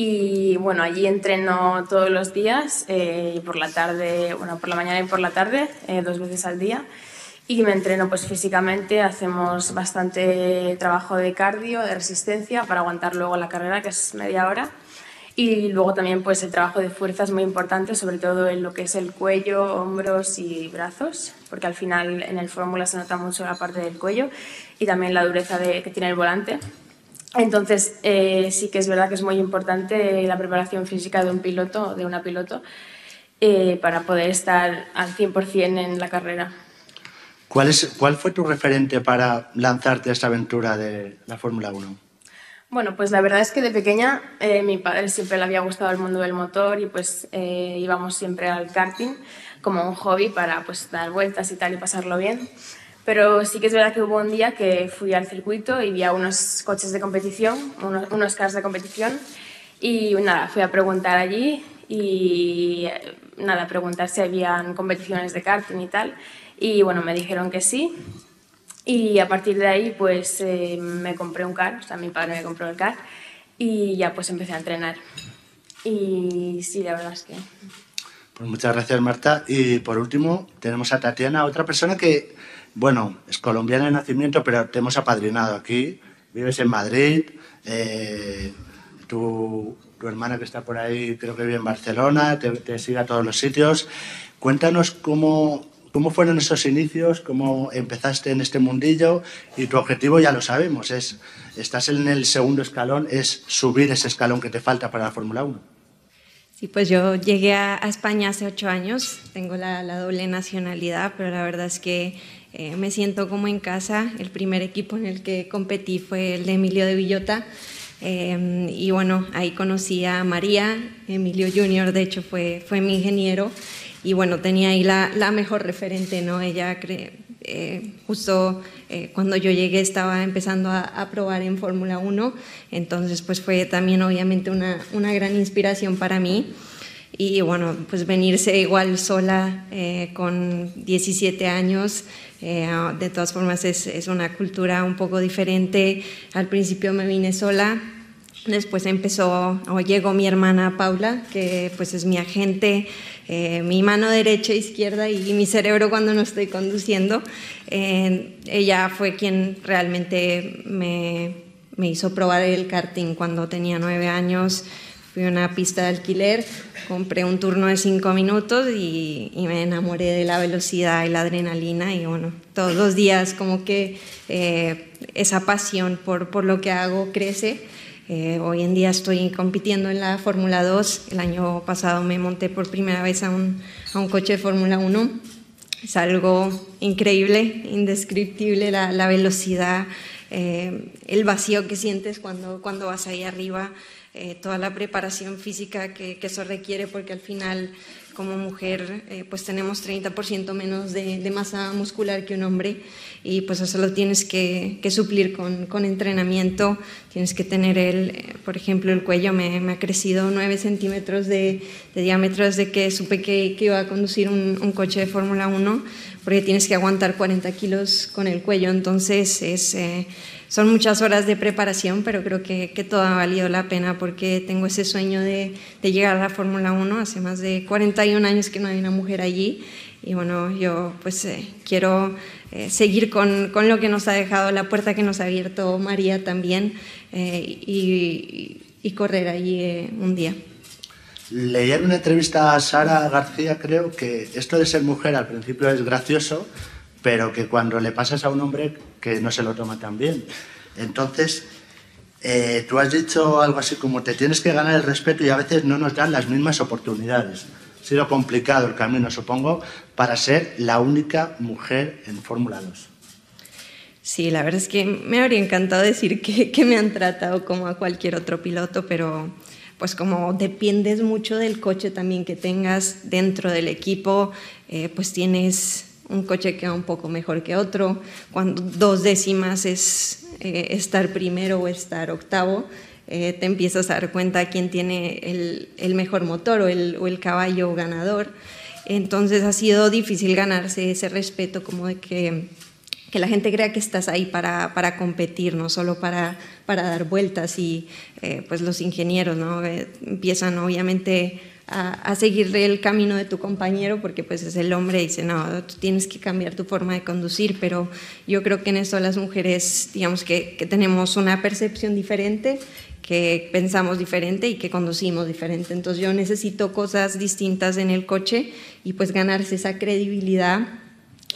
y bueno, allí entreno todos los días, eh, por la tarde, bueno, por la mañana y por la tarde, eh, dos veces al día. Y me entreno pues físicamente, hacemos bastante trabajo de cardio, de resistencia para aguantar luego la carrera, que es media hora. Y luego también pues el trabajo de fuerza es muy importante, sobre todo en lo que es el cuello, hombros y brazos, porque al final en el fórmula se nota mucho la parte del cuello y también la dureza de, que tiene el volante. Entonces eh, sí que es verdad que es muy importante la preparación física de un piloto, de una piloto, eh, para poder estar al 100% en la carrera. ¿Cuál, es, ¿Cuál fue tu referente para lanzarte a esta aventura de la Fórmula 1? Bueno, pues la verdad es que de pequeña eh, mi padre siempre le había gustado el mundo del motor y pues eh, íbamos siempre al karting como un hobby para pues dar vueltas y tal y pasarlo bien. Pero sí que es verdad que hubo un día que fui al circuito y vi a unos coches de competición, unos, unos cars de competición y nada, fui a preguntar allí y nada, preguntar si habían competiciones de karting y tal. Y bueno, me dijeron que sí y a partir de ahí, pues eh, me compré un car, o sea, mi padre me compró el car y ya pues empecé a entrenar. Y sí, la verdad es que... Pues muchas gracias, Marta. Y por último, tenemos a Tatiana, otra persona que, bueno, es colombiana de nacimiento, pero te hemos apadrinado aquí. Vives en Madrid. Eh, tu, tu, hermana que está por ahí, creo que vive en Barcelona, te, te sigue a todos los sitios. Cuéntanos cómo, ¿Cómo fueron esos inicios? ¿Cómo empezaste en este mundillo? Y tu objetivo ya lo sabemos, es estás en el segundo escalón, es subir ese escalón que te falta para la Fórmula 1. Sí, pues yo llegué a, España hace ocho años, tengo la, la, doble nacionalidad, pero la verdad es que eh, me siento como en casa. El primer equipo en el que competí fue el de Emilio de Villota. Eh, y bueno, ahí conocí a María, Emilio Junior, de hecho fue, fue mi ingeniero y bueno, tenía ahí la, la mejor referente, ¿no? Ella eh, justo eh, cuando yo llegué estaba empezando a, a probar en Fórmula 1, entonces pues fue también obviamente una, una, gran inspiración para mí. Y bueno, pues venirse igual sola eh, con 17 años, eh, de todas formas es, es una cultura un poco diferente. Al principio me vine sola, Después empezó o llegó mi hermana Paula, que pues es mi agente, eh, mi mano derecha izquierda y mi cerebro cuando no estoy conduciendo. Eh, ella fue quien realmente me, me, hizo probar el karting cuando tenía nueve años. Fui a una pista de alquiler, compré un turno de cinco minutos y, y, me enamoré de la velocidad y la adrenalina y bueno, todos los días como que eh, esa pasión por, por lo que hago crece. Eh, hoy en día estoy compitiendo en la Fórmula 2. El año pasado me monté por primera vez a un, a un coche de Fórmula 1. Es algo increíble, indescriptible la, la velocidad, eh, el vacío que sientes cuando, cuando vas ahí arriba, eh, toda la preparación física que, que, eso requiere, porque al final como mujer eh, pues tenemos 30% menos de, masa muscular que un hombre y pues eso lo tienes que, suplir con, entrenamiento, tienes que tener el, eh, por ejemplo, el cuello me, me ha crecido 9 centímetros de, de, diámetro desde que supe que, que iba a conducir un, un coche de Fórmula 1, porque tienes que aguantar 40 kilos con el cuello, entonces es... Son muchas horas de preparación, pero creo que, que todo ha valido la pena porque tengo ese sueño de, de llegar a la Fórmula 1. Hace más de 41 años que no hay una mujer allí y bueno, yo pues eh, quiero eh, seguir con, con, lo que nos ha dejado, la puerta que nos ha abierto María también eh, y, y, correr allí eh, un día. Leí en una entrevista a Sara García, creo que esto de ser mujer al principio es gracioso, pero que cuando le pasas a un hombre que no se lo toma tan bien. Entonces, eh, tú has dicho algo así como te tienes que ganar el respeto y a veces no nos dan las mismas oportunidades. Ha sido complicado el camino, supongo, para ser la única mujer en Fórmula 2. Sí, la verdad es que me habría encantado decir que, me han tratado como a cualquier otro piloto, pero pues como dependes mucho del coche también que tengas dentro del equipo, eh, pues tienes un coche que va un poco mejor que otro, cuando dos décimas es eh, estar primero o estar octavo, eh, te empiezas a dar cuenta quién tiene el, el mejor motor o el, o el, caballo ganador. Entonces ha sido difícil ganarse ese respeto como de que, que la gente crea que estás ahí para, para competir, no solo para, para dar vueltas y eh, pues los ingenieros ¿no? Empiezan obviamente a, a, seguir el camino de tu compañero porque pues es el hombre y dice, no, tú tienes que cambiar tu forma de conducir, pero yo creo que en eso las mujeres, digamos que, que tenemos una percepción diferente, que pensamos diferente y que conducimos diferente. Entonces yo necesito cosas distintas en el coche y pues ganarse esa credibilidad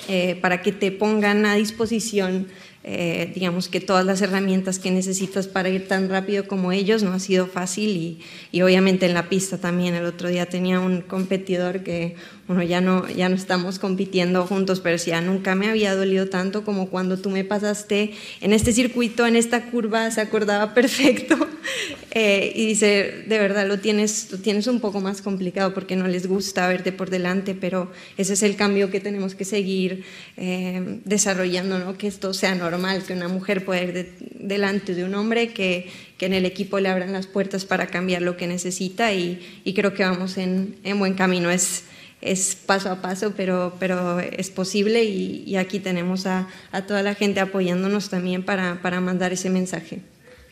eh, para que te pongan a disposición eh, digamos que todas las herramientas que necesitas para ir tan rápido como ellos no ha sido fácil y, y, obviamente en la pista también. El otro día tenía un competidor que bueno ya no ya no estamos compitiendo juntos pero decía nunca me había dolido tanto como cuando tú me pasaste en este circuito en esta curva se acordaba perfecto eh, y dice de verdad lo tienes tienes un poco más complicado porque no les gusta verte por delante pero ese es el cambio que tenemos que seguir eh, desarrollando ¿no? que esto sea normal que una mujer pueda ir de, delante de un hombre, que, que, en el equipo le abran las puertas para cambiar lo que necesita y, y creo que vamos en, en, buen camino. Es, es paso a paso, pero, pero es posible y, y aquí tenemos a, a, toda la gente apoyándonos también para, para mandar ese mensaje.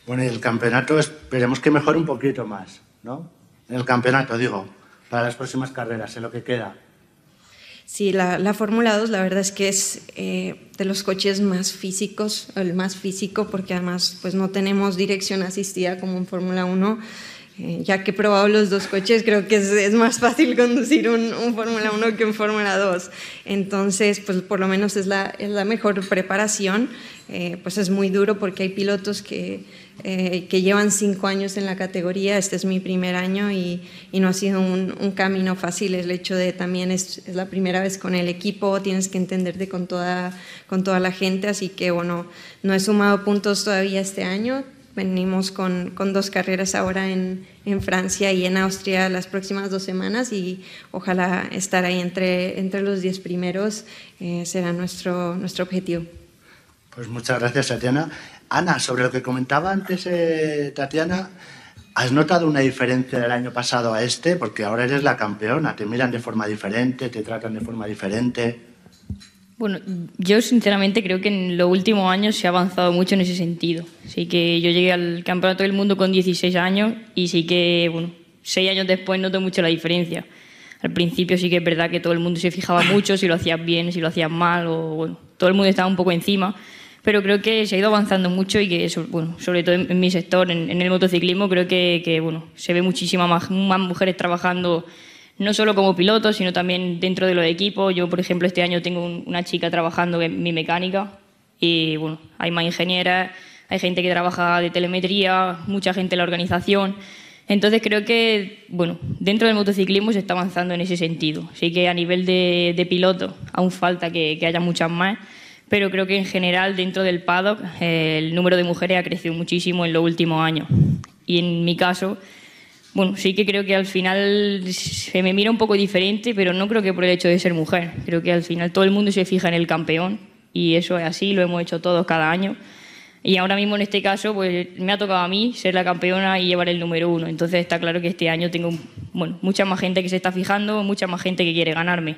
Bueno, y el campeonato esperemos que mejore un poquito más, ¿no? En el campeonato, digo, para las próximas carreras, en lo que queda. Sí, la, la Fórmula 2 la verdad es que es eh, de los coches más físicos, el más físico, porque además pues no tenemos dirección asistida como en Fórmula 1. Eh, ya que he probado los dos coches, creo que es, más fácil conducir un, Fórmula 1 que un Fórmula 2. Entonces, pues por lo menos es la, mejor preparación. Eh, pues es muy duro porque hay pilotos que, eh, que llevan cinco años en la categoría, este es mi primer año y, no ha sido un, un, camino fácil, el hecho de también es, es, la primera vez con el equipo, tienes que entenderte con toda, con toda la gente, así que bueno, no he sumado puntos todavía este año, venimos con, con dos carreras ahora en, en, Francia y en Austria las próximas dos semanas y ojalá estar ahí entre, entre los diez primeros eh, será nuestro, nuestro objetivo. Pues muchas gracias, Tatiana. Ana, sobre lo que comentaba antes eh, Tatiana, ¿has notado una diferencia del año pasado a este? Porque ahora eres la campeona, te miran de forma diferente, te tratan de forma diferente. Bueno, yo sinceramente creo que en los últimos años se ha avanzado mucho en ese sentido. Así que yo llegué al Campeonato del Mundo con 16 años y sí que, bueno, seis años después noto mucho la diferencia. Al principio sí que es verdad que todo el mundo se fijaba mucho si lo hacías bien, si lo hacías mal, o bueno, todo el mundo estaba un poco encima pero creo que se ha ido avanzando mucho y que, bueno, sobre todo en, en mi sector, en, en, el motociclismo, creo que, que bueno, se ve muchísimas más, más, mujeres trabajando no solo como pilotos, sino también dentro de los equipos. Yo, por ejemplo, este año tengo un, una chica trabajando en mi mecánica y bueno, hay más ingenieras, hay gente que trabaja de telemetría, mucha gente en la organización. Entonces creo que, bueno, dentro del motociclismo se está avanzando en ese sentido. Sí que a nivel de, de piloto aún falta que, que, haya muchas más, pero creo que en general dentro del paddock eh, el número de mujeres ha crecido muchísimo en los últimos años. Y en mi caso, bueno, sí que creo que al final se me mira un poco diferente, pero no creo que por el hecho de ser mujer. Creo que al final todo el mundo se fija en el campeón y eso es así, lo hemos hecho todos cada año. Y ahora mismo en este caso, pues me ha tocado a mí ser la campeona y llevar el número uno. Entonces está claro que este año tengo bueno, mucha más gente que se está fijando, mucha más gente que quiere ganarme.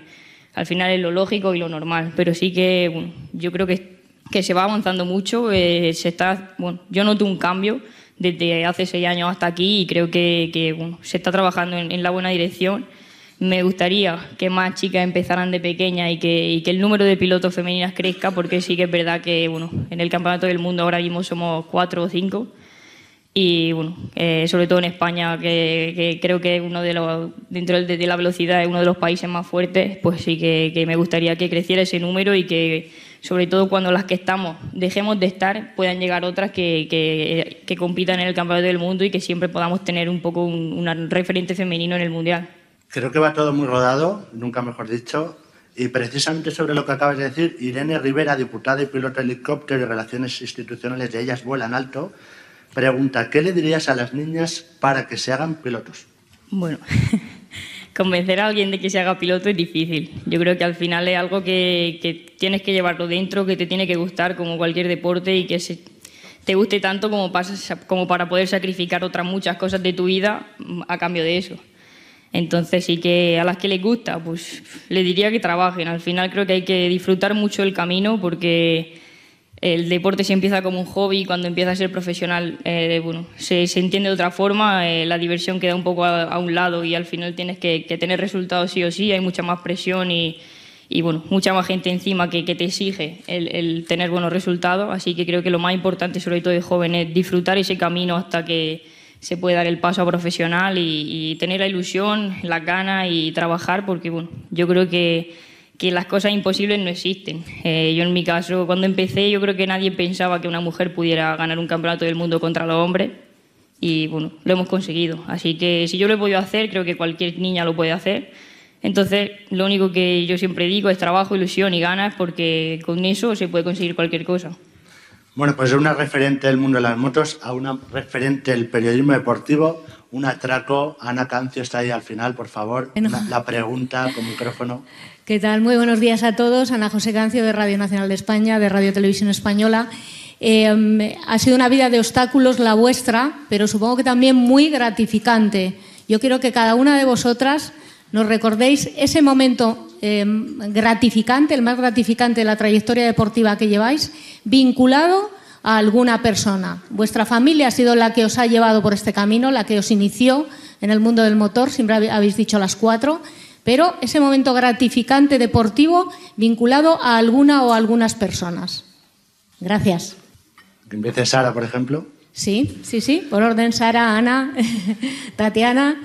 Al final es lo lógico y lo normal, pero sí que bueno, yo creo que, que se va avanzando mucho. Eh, se está, bueno, yo noto un cambio desde hace seis años hasta aquí y creo que, que bueno, se está trabajando en, en la buena dirección me gustaría que más chicas empezaran de pequeña y que, y que, el número de pilotos femeninas crezca, porque sí que es verdad que bueno, en el Campeonato del Mundo ahora mismo somos cuatro o cinco. Y bueno, eh, sobre todo en España, que, que, creo que uno de los, dentro de, de, la velocidad es uno de los países más fuertes, pues sí que, que me gustaría que creciera ese número y que, sobre todo cuando las que estamos dejemos de estar, puedan llegar otras que, que, que compitan en el Campeonato del Mundo y que siempre podamos tener un poco un, un referente femenino en el Mundial. Creo que va todo muy rodado, nunca mejor dicho. Y precisamente sobre lo que acabas de decir, Irene Rivera, diputada y piloto de helicóptero y relaciones institucionales de Ellas Vuelan Alto, pregunta, ¿qué le dirías a las niñas para que se hagan pilotos? Bueno, convencer a alguien de que se haga piloto es difícil. Yo creo que al final es algo que, tienes que llevarlo dentro, que te tiene que gustar como cualquier deporte y que te guste tanto como, como para poder sacrificar otras muchas cosas de tu vida a cambio de eso. Entonces sí que a las que les gusta, pues les diría que trabajen. Al final creo que hay que disfrutar mucho el camino porque el deporte se empieza como un hobby y cuando empieza a ser profesional, eh, bueno, se, entiende de otra forma, eh, la diversión queda un poco a, un lado y al final tienes que, tener resultados sí o sí, hay mucha más presión y, y bueno, mucha más gente encima que, te exige el, tener buenos resultados, así que creo que lo más importante, sobre todo de joven, es disfrutar ese camino hasta que se puede dar el paso a profesional y, tener la ilusión, las ganas y trabajar, porque bueno, yo creo que, que las cosas imposibles no existen. Eh, yo en mi caso, cuando empecé, yo creo que nadie pensaba que una mujer pudiera ganar un campeonato del mundo contra los hombres y bueno, lo hemos conseguido. Así que si yo lo he podido hacer, creo que cualquier niña lo puede hacer. Entonces, lo único que yo siempre digo es trabajo, ilusión y ganas, porque con eso se puede conseguir cualquier cosa. Bueno, pues de una referente del mundo de las motos a una referente del periodismo deportivo, un atraco. Ana Cancio está ahí al final, por favor. La, pregunta con micrófono. ¿Qué tal? Muy buenos días a todos. Ana José Cancio de Radio Nacional de España, de Radio Televisión Española. Eh, ha sido una vida de obstáculos la vuestra, pero supongo que también muy gratificante. Yo quiero que cada una de vosotras nos recordéis ese momento eh, gratificante, el más gratificante de la trayectoria deportiva que lleváis, vinculado a alguna persona. Vuestra familia ha sido la que os ha llevado por este camino, la que os inició en el mundo del motor, siempre habéis dicho las cuatro, pero ese momento gratificante deportivo vinculado a alguna o algunas personas. Gracias. En vez de Sara, por ejemplo. Sí, sí, sí, por orden Sara, Ana, Tatiana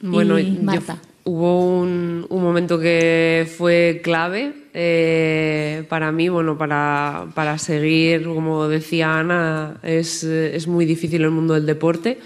bueno, y Marta. Yo hubo un, un, momento que fue clave eh, para mí, bueno, para, para, seguir, como decía Ana, es, es, muy difícil el mundo del deporte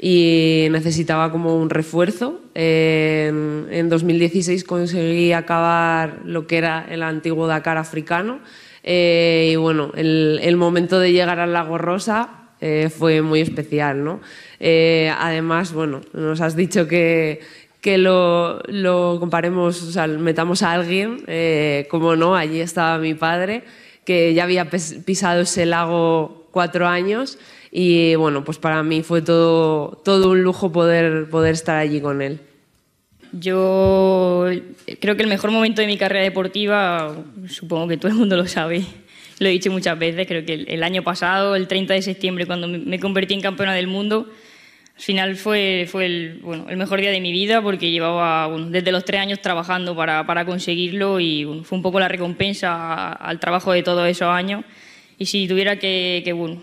y necesitaba como un refuerzo. En, en 2016 conseguí acabar lo que era el antiguo Dakar africano eh, y bueno, el, el, momento de llegar al Lago Rosa eh, fue muy especial, ¿no? Eh, además, bueno, nos has dicho que que lo, lo, comparemos, o sea, metamos a alguien, eh, como no, allí estaba mi padre, que ya había pisado ese lago cuatro años y bueno, pues para mí fue todo, todo un lujo poder, poder estar allí con él. Yo creo que el mejor momento de mi carrera deportiva, supongo que todo el mundo lo sabe, lo he dicho muchas veces, creo que el año pasado, el 30 de septiembre, cuando me convertí en campeona del mundo, al final fue, fue el, bueno, el mejor día de mi vida porque llevaba bueno, desde los tres años trabajando para, para conseguirlo y fue un poco la recompensa al trabajo de todos esos años. Y si tuviera que, que, bueno,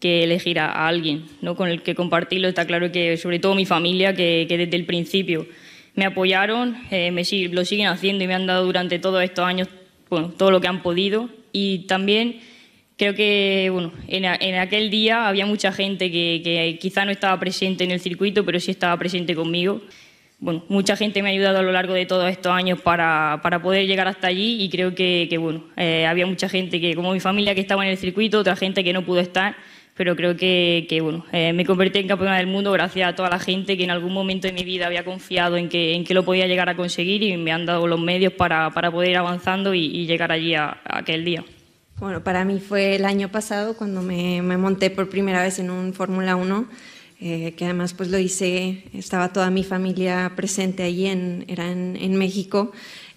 que elegir a, alguien ¿no? con el que compartirlo, está claro que sobre todo mi familia, que, que desde el principio me apoyaron, eh, me, lo siguen haciendo y me han dado durante todos estos años bueno, todo lo que han podido. Y también creo que bueno, en, aquel día había mucha gente que, que, quizá no estaba presente en el circuito, pero sí estaba presente conmigo. Bueno, mucha gente me ha ayudado a lo largo de todos estos años para, para poder llegar hasta allí y creo que, que bueno, eh, había mucha gente que, como mi familia, que estaba en el circuito, otra gente que no pudo estar, pero creo que, que bueno, eh, me convertí en campeona del mundo gracias a toda la gente que en algún momento de mi vida había confiado en que, en que lo podía llegar a conseguir y me han dado los medios para, para poder ir avanzando y, y llegar allí a, a aquel día. Bueno, para mí fue el año pasado cuando me, me monté por primera vez en un Fórmula 1, eh, que además pues lo hice, estaba toda mi familia presente allí, en, era en, en México,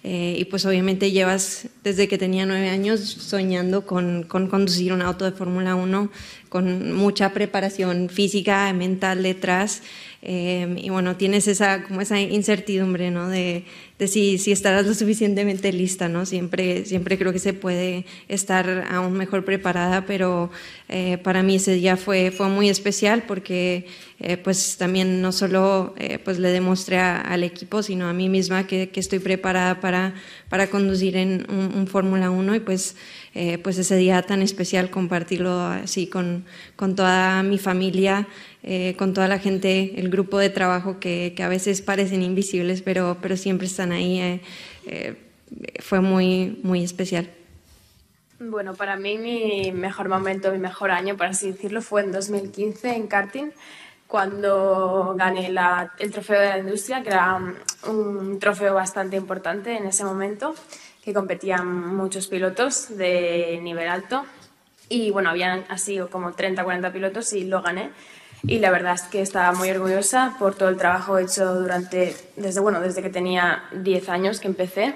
eh, y pues obviamente llevas desde que tenía nueve años soñando con, con conducir un auto de Fórmula 1, con mucha preparación física, mental detrás. Eh, y bueno, tienes esa, como esa incertidumbre, ¿no? De, de si, si, estarás lo suficientemente lista, ¿no? Siempre, siempre creo que se puede estar aún mejor preparada, pero eh, para mí ese día fue, fue muy especial porque eh, pues también no solo eh, pues le demostré al equipo, sino a mí misma que, estoy preparada para, para conducir en un, Fórmula 1 y pues, eh, pues ese día tan especial compartirlo así con, con toda mi familia. Eh, con toda la gente, el grupo de trabajo que, que, a veces parecen invisibles, pero, pero siempre están ahí, fue muy, muy especial. Bueno, para mí mi mejor momento, mi mejor año, por así decirlo, fue en 2015 en karting, cuando gané la, el trofeo de la industria, que era un trofeo bastante importante en ese momento, que competían muchos pilotos de nivel alto. Y bueno, habían así como 30, 40 pilotos y lo gané. Y la verdad es que estaba muy orgullosa por todo el trabajo hecho durante, desde, bueno, desde que tenía 10 años que empecé.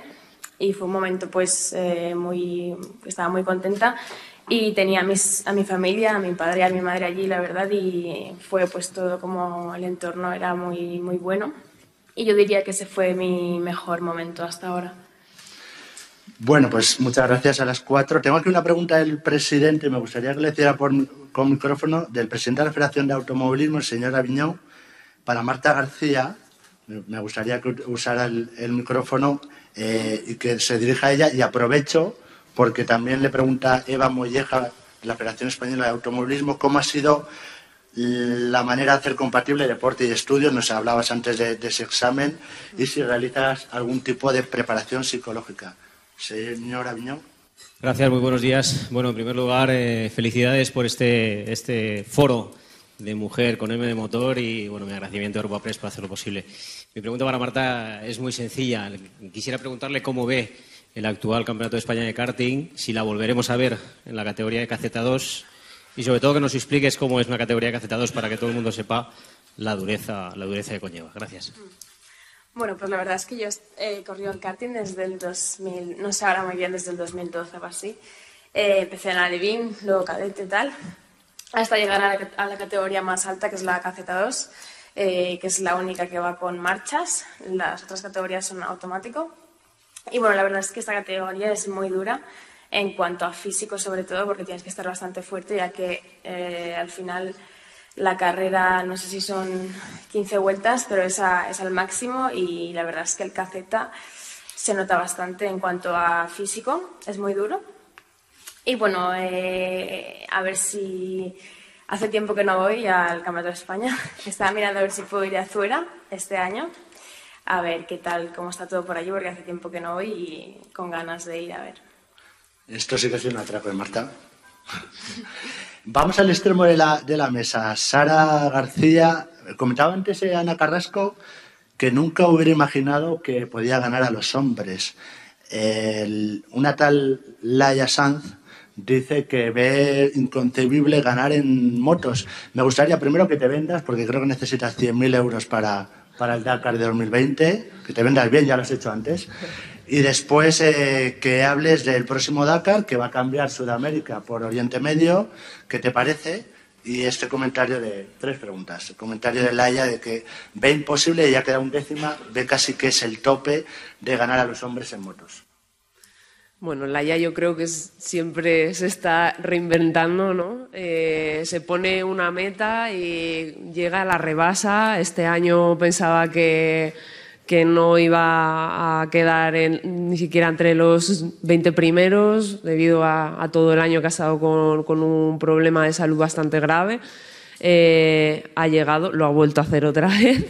Y fue un momento pues eh, muy, estaba muy contenta y tenía a, mis, a mi familia, a mi padre y a mi madre allí, la verdad, y fue pues todo como el entorno era muy, muy bueno y yo diría que ese fue mi mejor momento hasta ahora. Bueno, pues muchas gracias a las cuatro. Tengo aquí una pregunta del presidente, me gustaría que le hiciera por, con micrófono, del presidente de la Federación de Automovilismo, el señor Aviñón, para Marta García. Me gustaría que usara el, el micrófono eh, y que se dirija a ella. Y aprovecho, porque también le pregunta Eva Molleja, de la Federación Española de Automovilismo, cómo ha sido la manera de hacer compatible deporte y estudios. Nos hablabas antes de, de ese examen y si realizas algún tipo de preparación psicológica. Señor Aviñón. Gracias, muy buenos días. Bueno, en primer lugar, eh, felicidades por este, este foro de mujer con M de motor y bueno, mi agradecimiento a Europa Press por hacerlo posible. Mi pregunta para Marta es muy sencilla. Quisiera preguntarle cómo ve el actual Campeonato de España de karting, si la volveremos a ver en la categoría de KZ2 y sobre todo que nos expliques cómo es una categoría de KZ2 para que todo el mundo sepa la dureza, la dureza que conlleva. Gracias. Bueno, pues la verdad es que yo he corrido el karting desde el 2000, no sé ahora muy bien, desde el 2012 o así. Eh, empecé en Alevín, luego cadete y tal, hasta llegar a la, a la, categoría más alta, que es la KZ2, eh, que es la única que va con marchas. Las otras categorías son automático. Y bueno, la verdad es que esta categoría es muy dura en cuanto a físico, sobre todo, porque tienes que estar bastante fuerte, ya que eh, al final la carrera, no sé si son 15 vueltas, pero es, a, es al máximo y la verdad es que el caceta se nota bastante en cuanto a físico, es muy duro. Y bueno, eh, a ver si hace tiempo que no voy al Campeonato de España. Estaba mirando a ver si puedo ir a Azuera este año, a ver qué tal, cómo está todo por allí, porque hace tiempo que no voy y con ganas de ir a ver. Esto sí que es un atraco de Marta. Vamos al extremo de la, de la, mesa. Sara García, comentaba antes eh, Ana Carrasco que nunca hubiera imaginado que podía ganar a los hombres. Una tal Laia Sanz dice que ve inconcebible ganar en motos. Me gustaría primero que te vendas, porque creo que necesitas 100.000 euros para, para el Dakar de 2020, que te vendas bien, ya lo has hecho antes. Y después eh, que hables del próximo Dakar, que va a cambiar Sudamérica por Oriente Medio, ¿qué te parece? Y este comentario de tres preguntas. El comentario de Laia de que ve imposible, ya queda un décima, ve casi que es el tope de ganar a los hombres en motos. Bueno, Laia yo creo que siempre se está reinventando, ¿no? Eh, se pone una meta y llega a la rebasa. Este año pensaba que que no iba a quedar ni siquiera entre los 20 primeros debido a, todo el año que ha estado con, un problema de salud bastante grave. Eh, ha llegado, lo ha vuelto a hacer otra vez.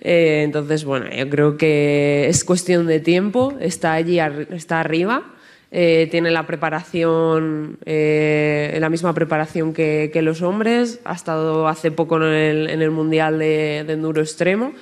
Eh, entonces, bueno, yo creo que es cuestión de tiempo, está allí, está arriba. Eh, tiene la preparación, la misma preparación que, los hombres, ha estado hace poco en el, Mundial de, de Enduro Extremo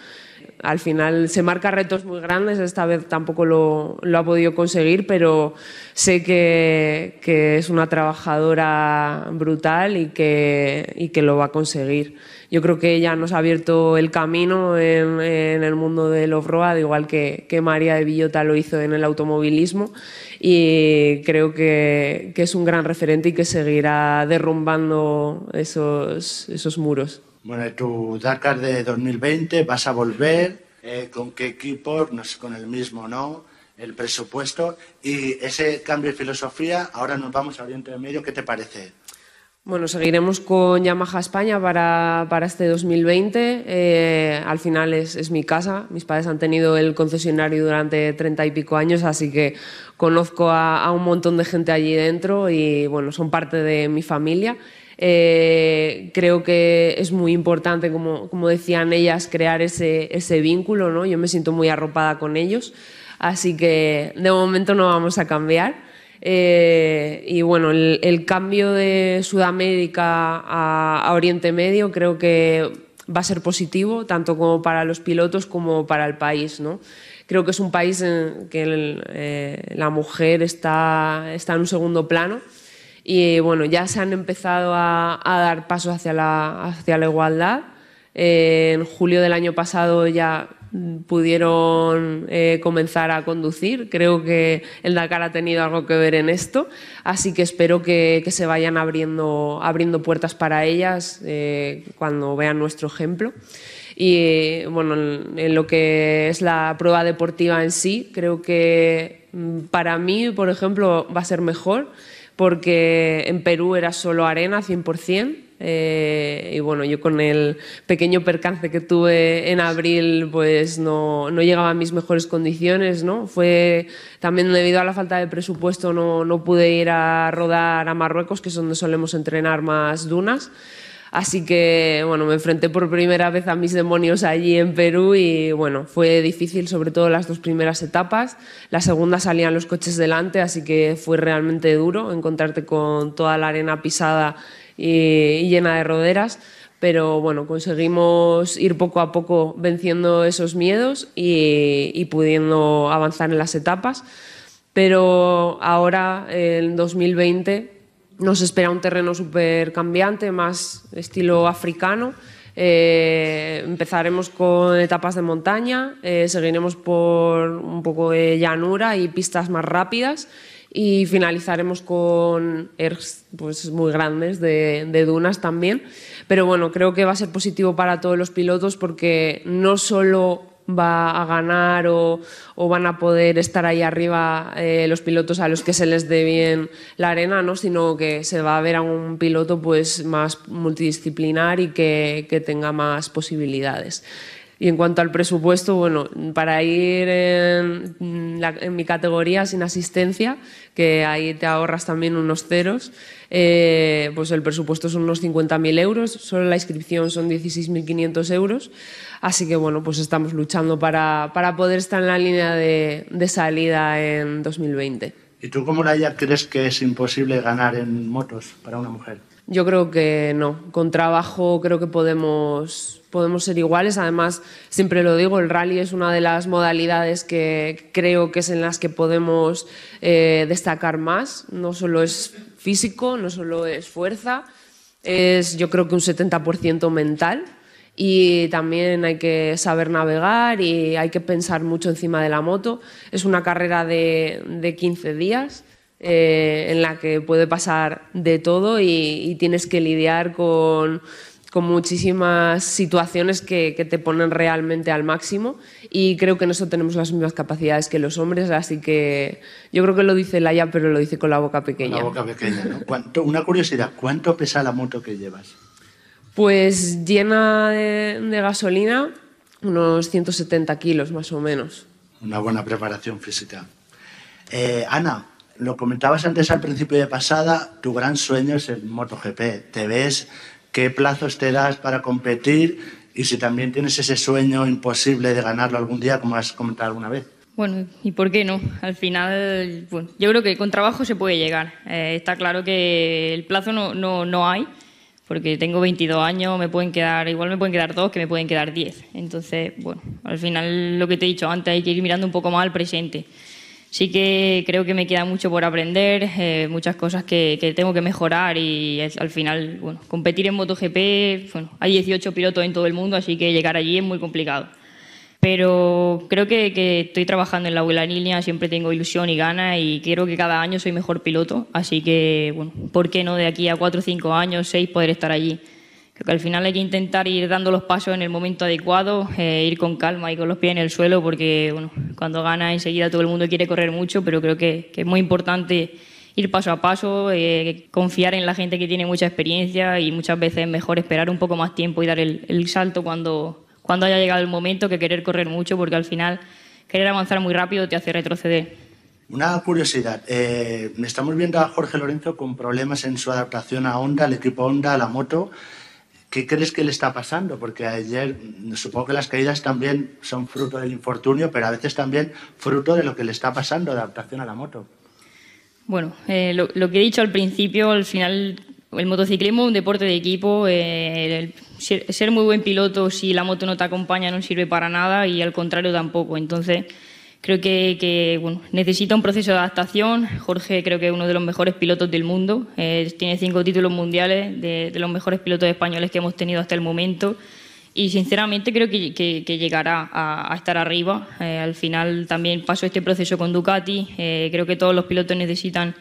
al final se marca retos muy grandes, esta vez tampoco lo, ha podido conseguir, pero sé que, es una trabajadora brutal y que, lo va a conseguir. Yo creo que ella nos ha abierto el camino en, el mundo del off-road, igual que, María de Villota lo hizo en el automovilismo, y creo que, es un gran referente y que seguirá derrumbando esos muros. Bueno, tu Dakar de 2020, vas a volver, eh, ¿con qué equipo? No sé, con el mismo, ¿no? El presupuesto y ese cambio de filosofía, ahora nos vamos a Oriente Medio, ¿qué te parece? Bueno, seguiremos con Yamaha España para, para este 2020. Eh, al final es, es, mi casa. Mis padres han tenido el concesionario durante treinta y pico años, así que conozco a, a, un montón de gente allí dentro y bueno, son parte de mi familia. Eh, creo que es muy importante, como, como decían ellas, crear ese, ese vínculo. ¿no? Yo me siento muy arropada con ellos, así que de momento no vamos a cambiar. Eh, y bueno, el, cambio de Sudamérica a, Oriente Medio creo que va a ser positivo, tanto como para los pilotos como para el país. ¿no? Creo que es un país en que eh, la mujer está, está en un segundo plano y bueno, ya se han empezado a, dar pasos hacia la, hacia la igualdad. Eh, en julio del año pasado ya pudieron eh, comenzar a conducir. Creo que el Dakar ha tenido algo que ver en esto, así que espero que, que se vayan abriendo, abriendo puertas para ellas eh, cuando vean nuestro ejemplo. Y bueno, en, lo que es la prueba deportiva en sí, creo que mm, para mí, por ejemplo, va a ser mejor porque en Perú era solo arena 100%. Eh, y bueno, yo con el pequeño percance que tuve en abril, pues no, no, llegaba a mis mejores condiciones, ¿no? Fue también debido a la falta de presupuesto, no, no pude ir a rodar a Marruecos, que es donde solemos entrenar más dunas. Así que, bueno, me enfrenté por primera vez a mis demonios allí en Perú y, bueno, fue difícil, sobre todo las dos primeras etapas. La segunda salían los coches delante, así que fue realmente duro encontrarte con toda la arena pisada y, llena de roderas. Pero, bueno, conseguimos ir poco a poco venciendo esos miedos y, y pudiendo avanzar en las etapas. Pero ahora, en 2020, nos espera un terreno súper cambiante, más estilo africano. Eh, empezaremos con etapas de montaña, eh, seguiremos por un poco de llanura y pistas más rápidas y finalizaremos con ergs pues, muy grandes de, de, dunas también. Pero bueno, creo que va a ser positivo para todos los pilotos porque no solo va a ganar o, van a poder estar ahí arriba eh, los pilotos a los que se les dé bien la arena, ¿no? sino que se va a ver a un piloto pues, más multidisciplinar y que tenga más posibilidades. Y en cuanto al presupuesto, bueno, para ir en, mi categoría sin asistencia, que ahí te ahorras también unos ceros, eh, pues el presupuesto son unos 50.000 euros, solo la inscripción son 16.500 euros. Así que bueno, pues estamos luchando para, para poder estar en la línea de, de, salida en 2020. ¿Y tú como Laia crees que es imposible ganar en motos para una mujer? Yo creo que no. Con trabajo creo que podemos, podemos ser iguales. Además, siempre lo digo, el rally es una de las modalidades que creo que es en las que podemos eh, destacar más. No solo es físico, no solo es fuerza, es yo creo que un 70% mental. Y también hay que saber navegar y hay que pensar mucho encima de la moto. Es una carrera de, de 15 días eh, en la que puede pasar de todo y, tienes que lidiar con, con muchísimas situaciones que, que, te ponen realmente al máximo y creo que en eso tenemos las mismas capacidades que los hombres, así que yo creo que lo dice Laia, pero lo dice con la boca pequeña. La boca pequeña, ¿no? Una curiosidad, ¿cuánto pesa la moto que llevas? Pues llena de, de gasolina Unos 170 kilos más o menos. Una buena preparación física. Eh, Ana, lo comentabas antes al principio de pasada, tu gran sueño es el MotoGP. ¿Te ves qué plazos te das para competir y si también tienes ese sueño imposible de ganarlo algún día, como has comentado alguna vez? Bueno, ¿y por qué no? Al final, yo creo que con trabajo se puede llegar. Eh, está claro que el plazo no, no, no, hay, porque tengo 22 años, me pueden quedar, igual me pueden quedar dos, que me pueden quedar 10. Entonces, bueno, al final lo que te he dicho antes, hay que ir mirando un poco más al presente. Sí que creo que me queda mucho por aprender, eh, muchas cosas que, tengo que mejorar y al final, bueno, competir en MotoGP, bueno, hay 18 pilotos en todo el mundo, así que llegar allí es muy complicado pero creo que, estoy trabajando en la buena línea, siempre tengo ilusión y ganas y creo que cada año soy mejor piloto, así que, bueno, ¿por qué no de aquí a cuatro, cinco años, seis, poder estar allí? Que al final hay que intentar ir dando los pasos en el momento adecuado, eh, ir con calma y con los pies en el suelo, porque bueno, cuando gana enseguida todo el mundo quiere correr mucho, pero creo que, es muy importante ir paso a paso, eh, confiar en la gente que tiene mucha experiencia y muchas veces es mejor esperar un poco más tiempo y dar el, el salto cuando, cuando haya llegado el momento que querer correr mucho, porque al final querer avanzar muy rápido te hace retroceder. Una curiosidad, eh, estamos viendo a Jorge Lorenzo con problemas en su adaptación a Honda, al equipo Honda, a la moto. ¿Qué crees que le está pasando? Porque ayer supongo que las caídas también son fruto del infortunio, pero a veces también fruto de lo que le está pasando de adaptación a la moto. Bueno, eh, lo, que he dicho al principio, al final el motociclismo es un deporte de equipo. Eh, ser, ser, muy buen piloto si la moto no te acompaña no sirve para nada y al contrario tampoco. Entonces creo que, que bueno, necesita un proceso de adaptación. Jorge creo que es uno de los mejores pilotos del mundo. Eh, tiene cinco títulos mundiales de, de, los mejores pilotos españoles que hemos tenido hasta el momento. Y sinceramente creo que, que, que llegará a, a, estar arriba. Eh, al final también pasó este proceso con Ducati. Eh, creo que todos los pilotos necesitan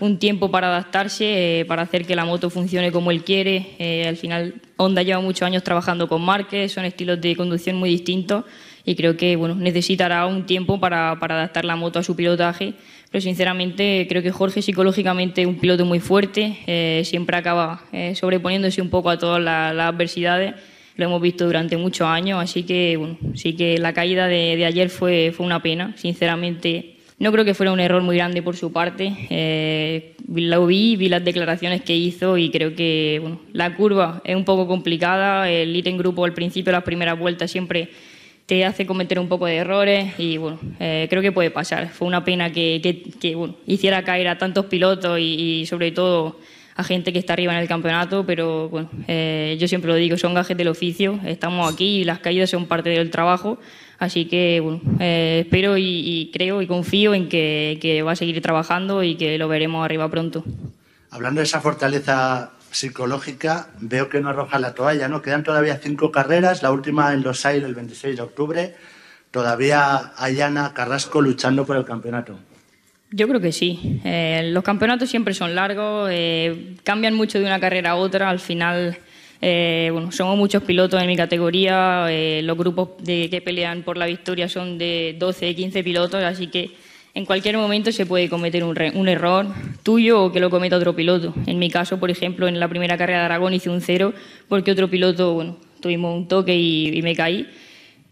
un tiempo para adaptarse, eh, para hacer que la moto funcione como él quiere. al final Honda lleva muchos años trabajando con Márquez, son estilos de conducción muy distintos y creo que bueno, necesitará un tiempo para, para adaptar la moto a su pilotaje. Pero sinceramente creo que Jorge psicológicamente es un piloto muy fuerte, siempre acaba sobreponiéndose un poco a todas las, las adversidades lo hemos visto durante muchos años, así que bueno, sí que la caída de, de, ayer fue, fue una pena, sinceramente. No creo que fuera un error muy grande por su parte. Eh, lo vi, vi las declaraciones que hizo y creo que bueno, la curva es un poco complicada. El ir en grupo al principio, las primeras vueltas, siempre te hace cometer un poco de errores y bueno, eh, creo que puede pasar. Fue una pena que, que, bueno, hiciera caer a tantos pilotos y, sobre todo a gente que está arriba en el campeonato, pero bueno, eh, yo siempre lo digo, son gajes del oficio, estamos aquí y las caídas son parte del trabajo, así que bueno, eh, espero y, y, creo y confío en que, que, va a seguir trabajando y que lo veremos arriba pronto. Hablando de esa fortaleza psicológica, veo que no arroja la toalla, ¿no? Quedan todavía cinco carreras, la última en Los Aires el 26 de octubre, todavía hay Ana Carrasco luchando por el campeonato. Yo creo que sí. Eh, los campeonatos siempre son largos, eh, cambian mucho de una carrera a otra. Al final, eh, bueno, somos muchos pilotos en mi categoría. Eh, los grupos de, que pelean por la victoria son de 12, 15 pilotos, así que en cualquier momento se puede cometer un, un, error tuyo o que lo cometa otro piloto. En mi caso, por ejemplo, en la primera carrera de Aragón hice un cero porque otro piloto, bueno, tuvimos un toque y, y me caí.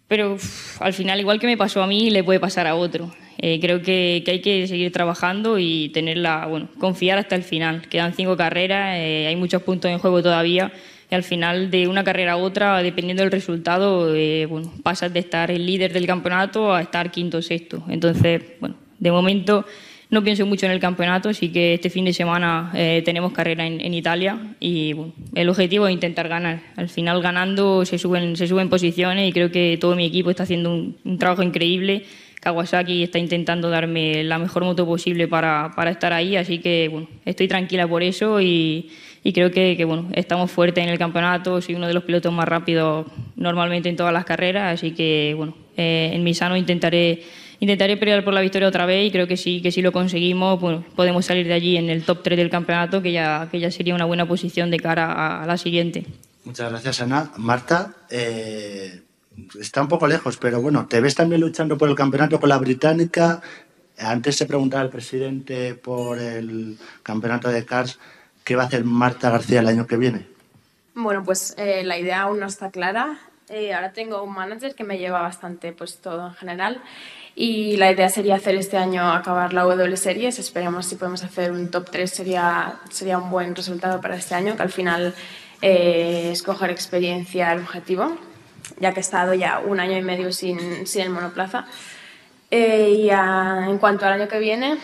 Pero al final, igual que me pasó a mí, le puede pasar a otro. Eh, creo que, que, hay que seguir trabajando y tenerla, bueno, confiar hasta el final. Quedan cinco carreras, eh, hay muchos puntos en juego todavía y al final de una carrera a otra, dependiendo del resultado, eh, bueno, pasas de estar el líder del campeonato a estar quinto o sexto. Entonces, bueno, de momento no pienso mucho en el campeonato, así que este fin de semana eh, tenemos carrera en, en Italia y bueno, el objetivo es intentar ganar. Al final ganando se suben, se suben posiciones y creo que todo mi equipo está haciendo un, un trabajo increíble Kawasaki está intentando darme la mejor moto posible para, para estar ahí, así que bueno, estoy tranquila por eso y, y creo que, que, bueno, estamos fuertes en el campeonato, soy uno de los pilotos más rápidos normalmente en todas las carreras, así que bueno, eh, en mi sano intentaré, intentaré pelear por la victoria otra vez y creo que sí, que si lo conseguimos bueno, podemos salir de allí en el top 3 del campeonato, que ya, que ya sería una buena posición de cara a, a la siguiente. Muchas gracias, Ana. Marta, eh, está un poco lejos, pero bueno, ¿te ves también luchando por el campeonato con la británica? Antes se preguntaba el presidente por el campeonato de Cars, ¿qué va a hacer Marta García el año que viene? Bueno, pues eh, la idea aún no está clara. Eh, ahora tengo un manager que me lleva bastante pues todo en general y la idea sería hacer este año acabar la W Series. Esperemos si podemos hacer un top 3 sería, sería un buen resultado para este año, que al final eh, es coger experiencia el objetivo, ya que he estado ya un año y medio sin, sin el monoplaza. Eh, y en cuanto al año que viene,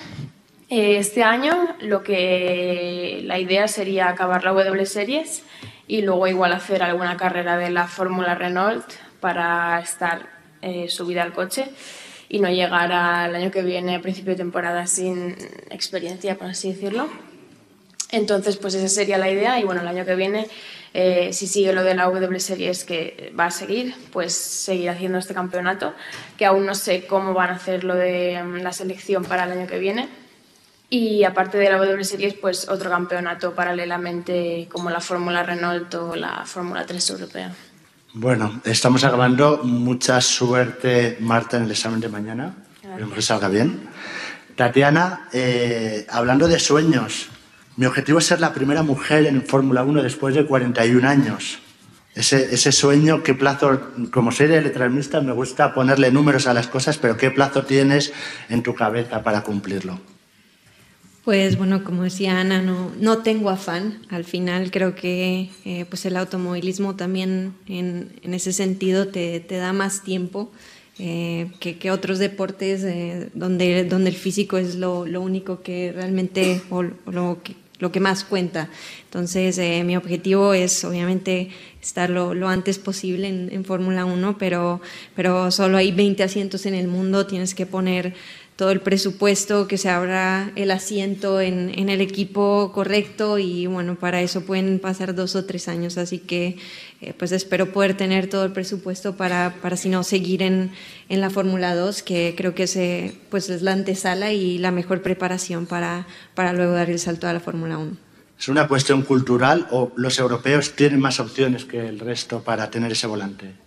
eh, este año lo que la idea sería acabar la W Series y luego igual hacer alguna carrera de la Fórmula Renault para estar eh, subida al coche y no llegar al año que viene, a principio de temporada, sin experiencia, por así decirlo. Entonces, pues esa sería la idea y bueno, el año que viene, eh, si sigue lo de la W Series que va a seguir, pues seguir haciendo este campeonato, que aún no sé cómo van a hacer lo de mm, la selección para el año que viene. Y aparte de la W Series, pues otro campeonato paralelamente como la Fórmula Renault o la Fórmula 3 europea. Bueno, estamos acabando. Mucha suerte, Marta, en el examen de mañana. Esperemos que salga bien. Tatiana, eh, hablando de sueños, mi objetivo es ser la primera mujer en Fórmula 1 después de 41 años. Ese, ese, sueño, qué plazo, como soy de me gusta ponerle números a las cosas, pero qué plazo tienes en tu cabeza para cumplirlo. Pues bueno, como decía Ana, no, no tengo afán. Al final creo que eh, pues el automovilismo también en, en ese sentido te, te, da más tiempo eh, que, que, otros deportes eh, donde, donde el físico es lo, lo único que realmente o, lo, que, lo que más cuenta. Entonces mi objetivo es obviamente estar lo, lo antes posible en, en Fórmula 1, pero, pero solo hay 20 asientos en el mundo, tienes que poner todo el presupuesto, que se abra el asiento en, en, el equipo correcto y bueno, para eso pueden pasar dos o tres años, así que eh, pues espero poder tener todo el presupuesto para, para si no seguir en, en la Fórmula 2, que creo que es, pues es la antesala y la mejor preparación para, para luego dar el salto a la Fórmula 1. ¿Es una cuestión cultural o los europeos tienen más opciones que el resto para tener ese volante?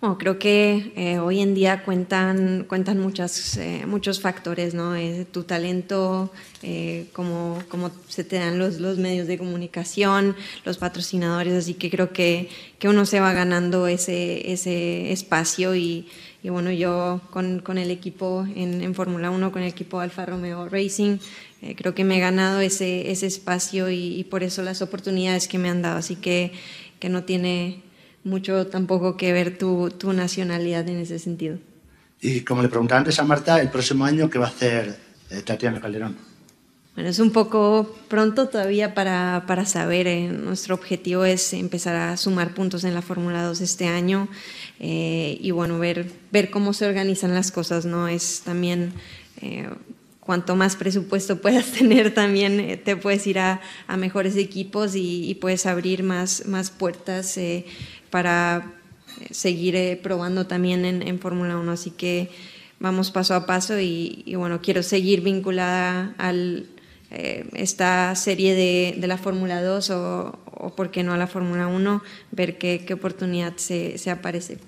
Bueno, creo que eh, hoy en día cuentan, cuentan muchas, eh, muchos factores, ¿no? Eh, tu talento, eh, cómo, cómo, se te dan los, los, medios de comunicación, los patrocinadores, así que creo que, que uno se va ganando ese, ese espacio y, y bueno, yo con, con, el equipo en, en Fórmula 1, con el equipo Alfa Romeo Racing, creo que me he ganado ese, ese espacio y, y por eso las oportunidades que me han dado, así que, que no tiene mucho tampoco que ver tu, tu, nacionalidad en ese sentido. Y como le preguntaba antes a Marta, el próximo año, ¿qué va a hacer eh, Tatiana Calderón? Bueno, es un poco pronto todavía para, para saber. Eh, nuestro objetivo es empezar a sumar puntos en la Fórmula 2 este año eh, y bueno, ver, ver cómo se organizan las cosas, ¿no? Es también eh, cuanto más presupuesto puedas tener, también eh, te puedes ir a, a mejores equipos y, y, puedes abrir más, más puertas eh, para eh, seguir eh, probando también en, en Fórmula 1. Así que vamos paso a paso y, y bueno, quiero seguir vinculada a eh, esta serie de, de la Fórmula 2 o, o, por qué no a la Fórmula 1, ver qué, qué oportunidad se, se aparece.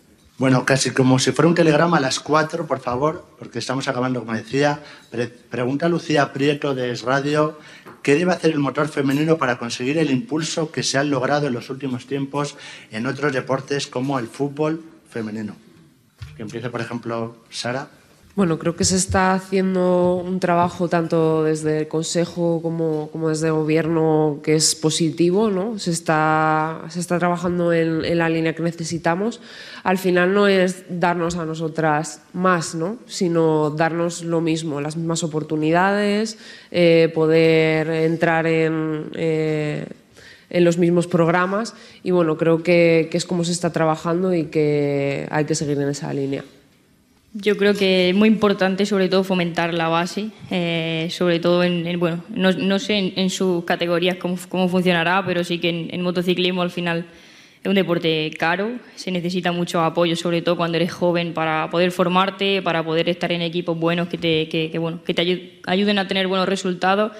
Bueno, casi como si fuera un telegrama a las cuatro, por favor, porque estamos acabando, como decía. Pre pregunta Lucía Prieto de Es Radio, ¿qué debe hacer el motor femenino para conseguir el impulso que se ha logrado en los últimos tiempos en otros deportes como el fútbol femenino? Que empiece, por ejemplo, Sara. Bueno, creo que se está haciendo un trabajo tanto desde el Consejo como, como desde el Gobierno que es positivo, ¿no? Se está, se está trabajando en, en, la línea que necesitamos. Al final no es darnos a nosotras más, ¿no? Sino darnos lo mismo, las mismas oportunidades, eh, poder entrar en... Eh, en los mismos programas y bueno, creo que, que es como se está trabajando y que hay que seguir en esa línea. Yo creo que es muy importante, sobre todo, fomentar la base, eh, sobre todo en, en bueno, no, no, sé en, en sus categorías cómo, cómo, funcionará, pero sí que en, en, motociclismo al final es un deporte caro, se necesita mucho apoyo, sobre todo cuando eres joven, para poder formarte, para poder estar en equipos buenos que te, que, que bueno, que te ayuden a tener buenos resultados.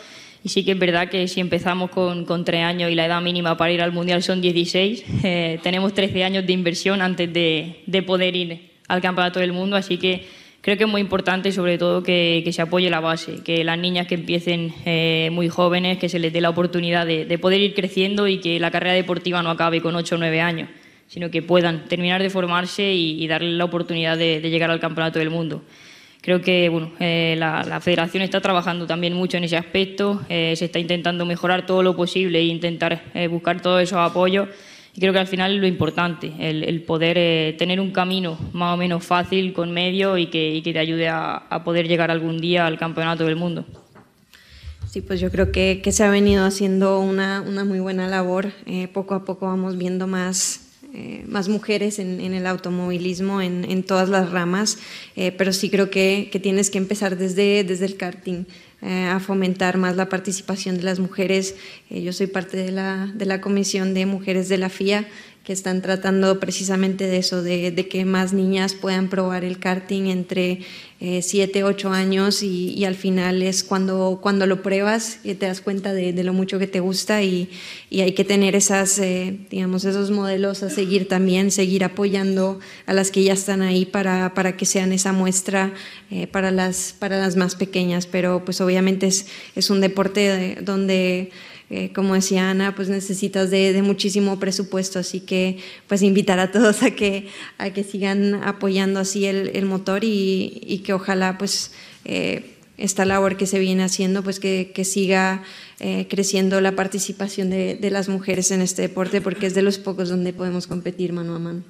Y sí que es verdad que si empezamos con, con tres años y la edad mínima para ir al Mundial son 16, eh, tenemos 13 años de inversión antes de, de poder ir al Campeonato del Mundo, así que creo que es muy importante sobre todo que, que se apoye la base, que las niñas que empiecen eh, muy jóvenes, que se les dé la oportunidad de, de, poder ir creciendo y que la carrera deportiva no acabe con 8 o 9 años, sino que puedan terminar de formarse y, darle la oportunidad de, llegar al Campeonato del Mundo. Creo que bueno, eh, la, federación está trabajando también mucho en ese aspecto, eh, se está intentando mejorar todo lo posible e intentar eh, buscar todos esos apoyos. Y creo que al final es lo importante, el, poder tener un camino más o menos fácil con medio y que, te ayude a, poder llegar algún día al Campeonato del Mundo. Sí, pues yo creo que, se ha venido haciendo una, una muy buena labor. poco a poco vamos viendo más eh, más mujeres en, el automovilismo en, todas las ramas, eh, pero sí creo que, tienes que empezar desde, desde el karting. Eh, a fomentar más la participación de las mujeres. yo soy parte de la, de la comisión de mujeres de la FIA que están tratando precisamente de eso, de, que más niñas puedan probar el karting entre 7, eh, 8 años y, al final es cuando, cuando lo pruebas que te das cuenta de, lo mucho que te gusta y, hay que tener esas, eh, digamos, esos modelos a seguir también, seguir apoyando a las que ya están ahí para, para que sean esa muestra eh, para, las, para las más pequeñas, pero pues obviamente es, es un deporte donde eh, como decía Ana, pues necesitas de, muchísimo presupuesto, así que pues invitar a todos a que, a que sigan apoyando así el, motor y, que ojalá pues eh, esta labor que se viene haciendo pues que, siga eh, creciendo la participación de, de las mujeres en este deporte porque es de los pocos donde podemos competir mano a mano.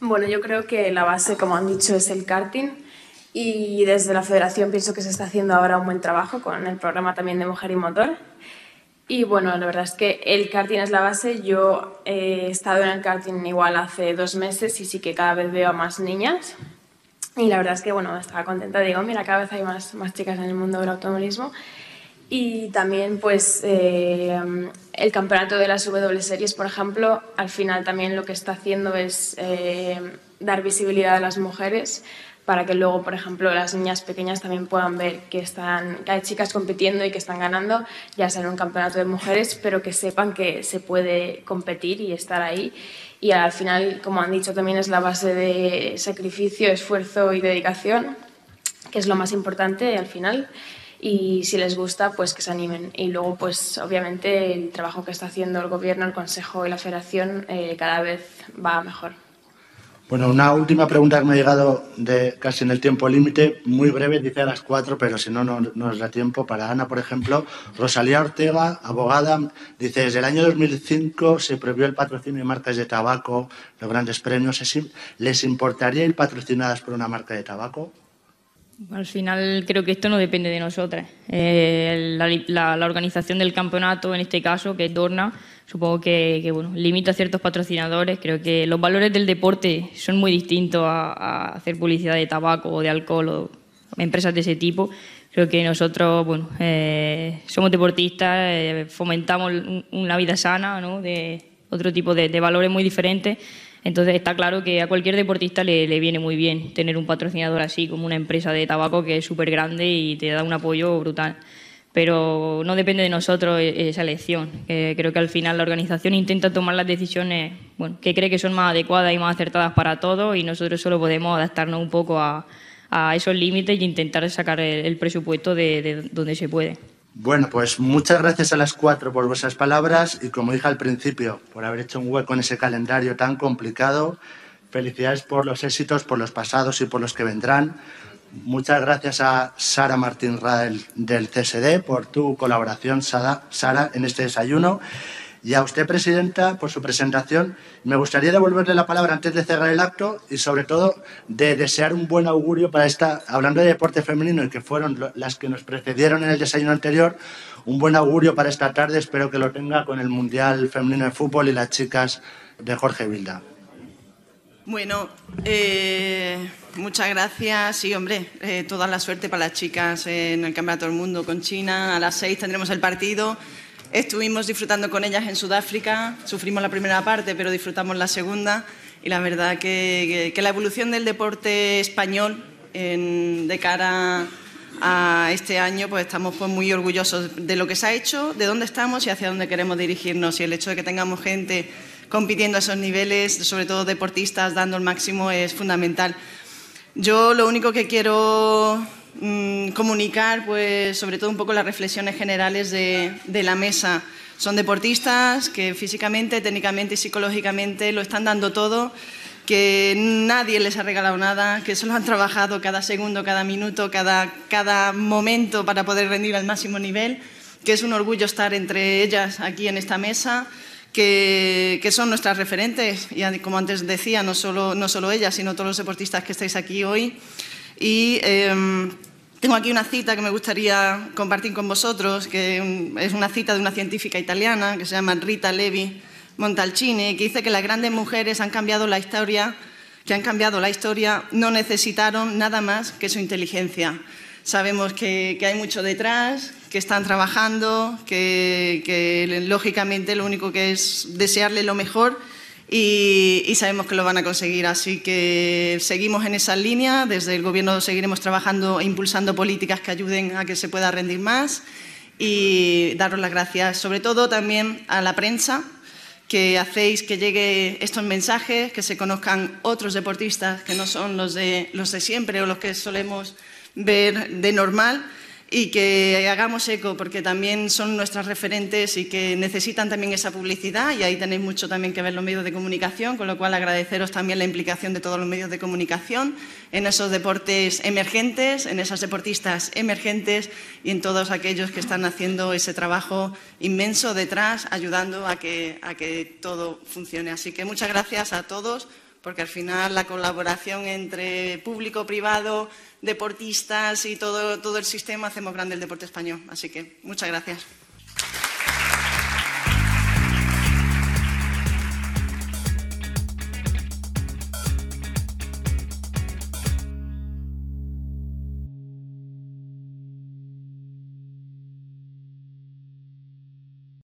Bueno, yo creo que la base, como han dicho, es el karting y desde la federación pienso que se está haciendo ahora un buen trabajo con el programa también de Mujer y Motor y bueno, la verdad es que el karting es la base. Yo he estado en el karting igual hace dos meses y sí que cada vez veo a más niñas. Y la verdad es que, bueno, estaba contenta. Digo, mira, cada vez hay más, más chicas en el mundo del automovilismo. Y también, pues, eh, el campeonato de las W Series, por ejemplo, al final también lo que está haciendo es eh, dar visibilidad a las mujeres para que luego, por ejemplo, las niñas pequeñas también puedan ver que, están, hay chicas compitiendo y que están ganando, ya sea en un campeonato de mujeres, pero que sepan que se puede competir y estar ahí. Y al final, como han dicho, también es la base de sacrificio, esfuerzo y dedicación, que es lo más importante al final. Y si les gusta, pues que se animen. Y luego, pues obviamente, el trabajo que está haciendo el gobierno, el consejo y la federación eh, cada vez va mejor. Bueno, una última pregunta que me ha llegado de casi en el tiempo límite, muy breve, dice a las cuatro, pero si no, no, nos da tiempo. Para Ana, por ejemplo, Rosalía Ortega, abogada, dice, desde el año 2005 se prohibió el patrocinio de marcas de tabaco, los grandes premios. ¿Les importaría ir patrocinadas por una marca de tabaco? Al final creo que esto no depende de nosotras. Eh, la, organización del campeonato, en este caso, que es Dorna, supongo que, bueno, limita a ciertos patrocinadores. Creo que los valores del deporte son muy distintos a, hacer publicidad de tabaco o de alcohol o empresas de ese tipo. Creo que nosotros, bueno, eh, somos deportistas, eh, fomentamos una vida sana, ¿no? de otro tipo de, de valores muy diferentes entonces está claro que a cualquier deportista le, viene muy bien tener un patrocinador así, como una empresa de tabaco que es súper grande y te da un apoyo brutal. Pero no depende de nosotros e, esa elección. creo que al final la organización intenta tomar las decisiones bueno, que cree que son más adecuadas y más acertadas para todos y nosotros solo podemos adaptarnos un poco a, esos límites e intentar sacar el, presupuesto de donde se puede. Bueno, pues muchas gracias a las cuatro por vuestras palabras y como dije al principio, por haber hecho un hueco en ese calendario tan complicado. Felicidades por los éxitos, por los pasados y por los que vendrán. Muchas gracias a Sara Martín Radel del CSD por tu colaboración, Sara, en este desayuno. Y a usted, Presidenta, por su presentación. Me gustaría devolverle la palabra antes de cerrar el acto y, sobre todo, de desear un buen augurio para esta, hablando de deporte femenino y que fueron las que nos precedieron en el desayuno anterior, un buen augurio para esta tarde. Espero que lo tenga con el Mundial Femenino de Fútbol y las chicas de Jorge Vilda. Bueno, eh, muchas gracias. Sí, hombre, eh, toda la suerte para las chicas en el Campeonato del Mundo con China. A las seis tendremos el partido. Estuvimos disfrutando con ellas en Sudáfrica, sufrimos la primera parte, pero disfrutamos la segunda y la verdad que, la evolución del deporte español de cara a este año, pues estamos pues, muy orgullosos de lo que se ha hecho, de dónde estamos y hacia dónde queremos dirigirnos. Y el hecho de que tengamos gente compitiendo a esos niveles, sobre todo deportistas, dando el máximo, es fundamental. Yo lo único que quiero Mm, comunicar, pues, sobre todo un poco las reflexiones generales de, la mesa Son deportistas que físicamente, técnicamente y psicológicamente lo están dando todo, que nadie les ha regalado nada, que solo han trabajado cada segundo, cada minuto, cada, cada momento para poder rendir al máximo nivel, que es un orgullo estar entre ellas aquí en esta mesa. Que, son nuestras referentes, y como antes decía, no solo, no solo ellas, sino todos los deportistas que estáis aquí hoy. Y eh, tengo aquí una cita que me gustaría compartir con vosotros, que es una cita de una científica italiana que se llama Rita Levi Montalcini, que dice que las grandes mujeres han cambiado la historia, que han cambiado la historia, no necesitaron nada más que su inteligencia. Sabemos que hay mucho detrás, que están trabajando, que, lógicamente lo único que es desearle lo mejor y, y, sabemos que lo van a conseguir. Así que seguimos en esa línea. Desde el Gobierno seguiremos trabajando e impulsando políticas que ayuden a que se pueda rendir más y daros las gracias, sobre todo también a la prensa que hacéis que llegue estos mensajes, que se conozcan otros deportistas que no son los de, los de siempre o los que solemos ver de normal y que hagamos eco porque también son nuestras referentes y que necesitan también esa publicidad y ahí tenéis mucho también que ver los medios de comunicación, con lo cual agradeceros también la implicación de todos los medios de comunicación en esos deportes emergentes, en esas deportistas emergentes y en todos aquellos que están haciendo ese trabajo inmenso detrás, ayudando a que, a que todo funcione. Así que muchas gracias a todos porque al final la colaboración entre público, privado, deportistas y todo, todo el sistema hacemos grande el deporte español. Así que muchas gracias.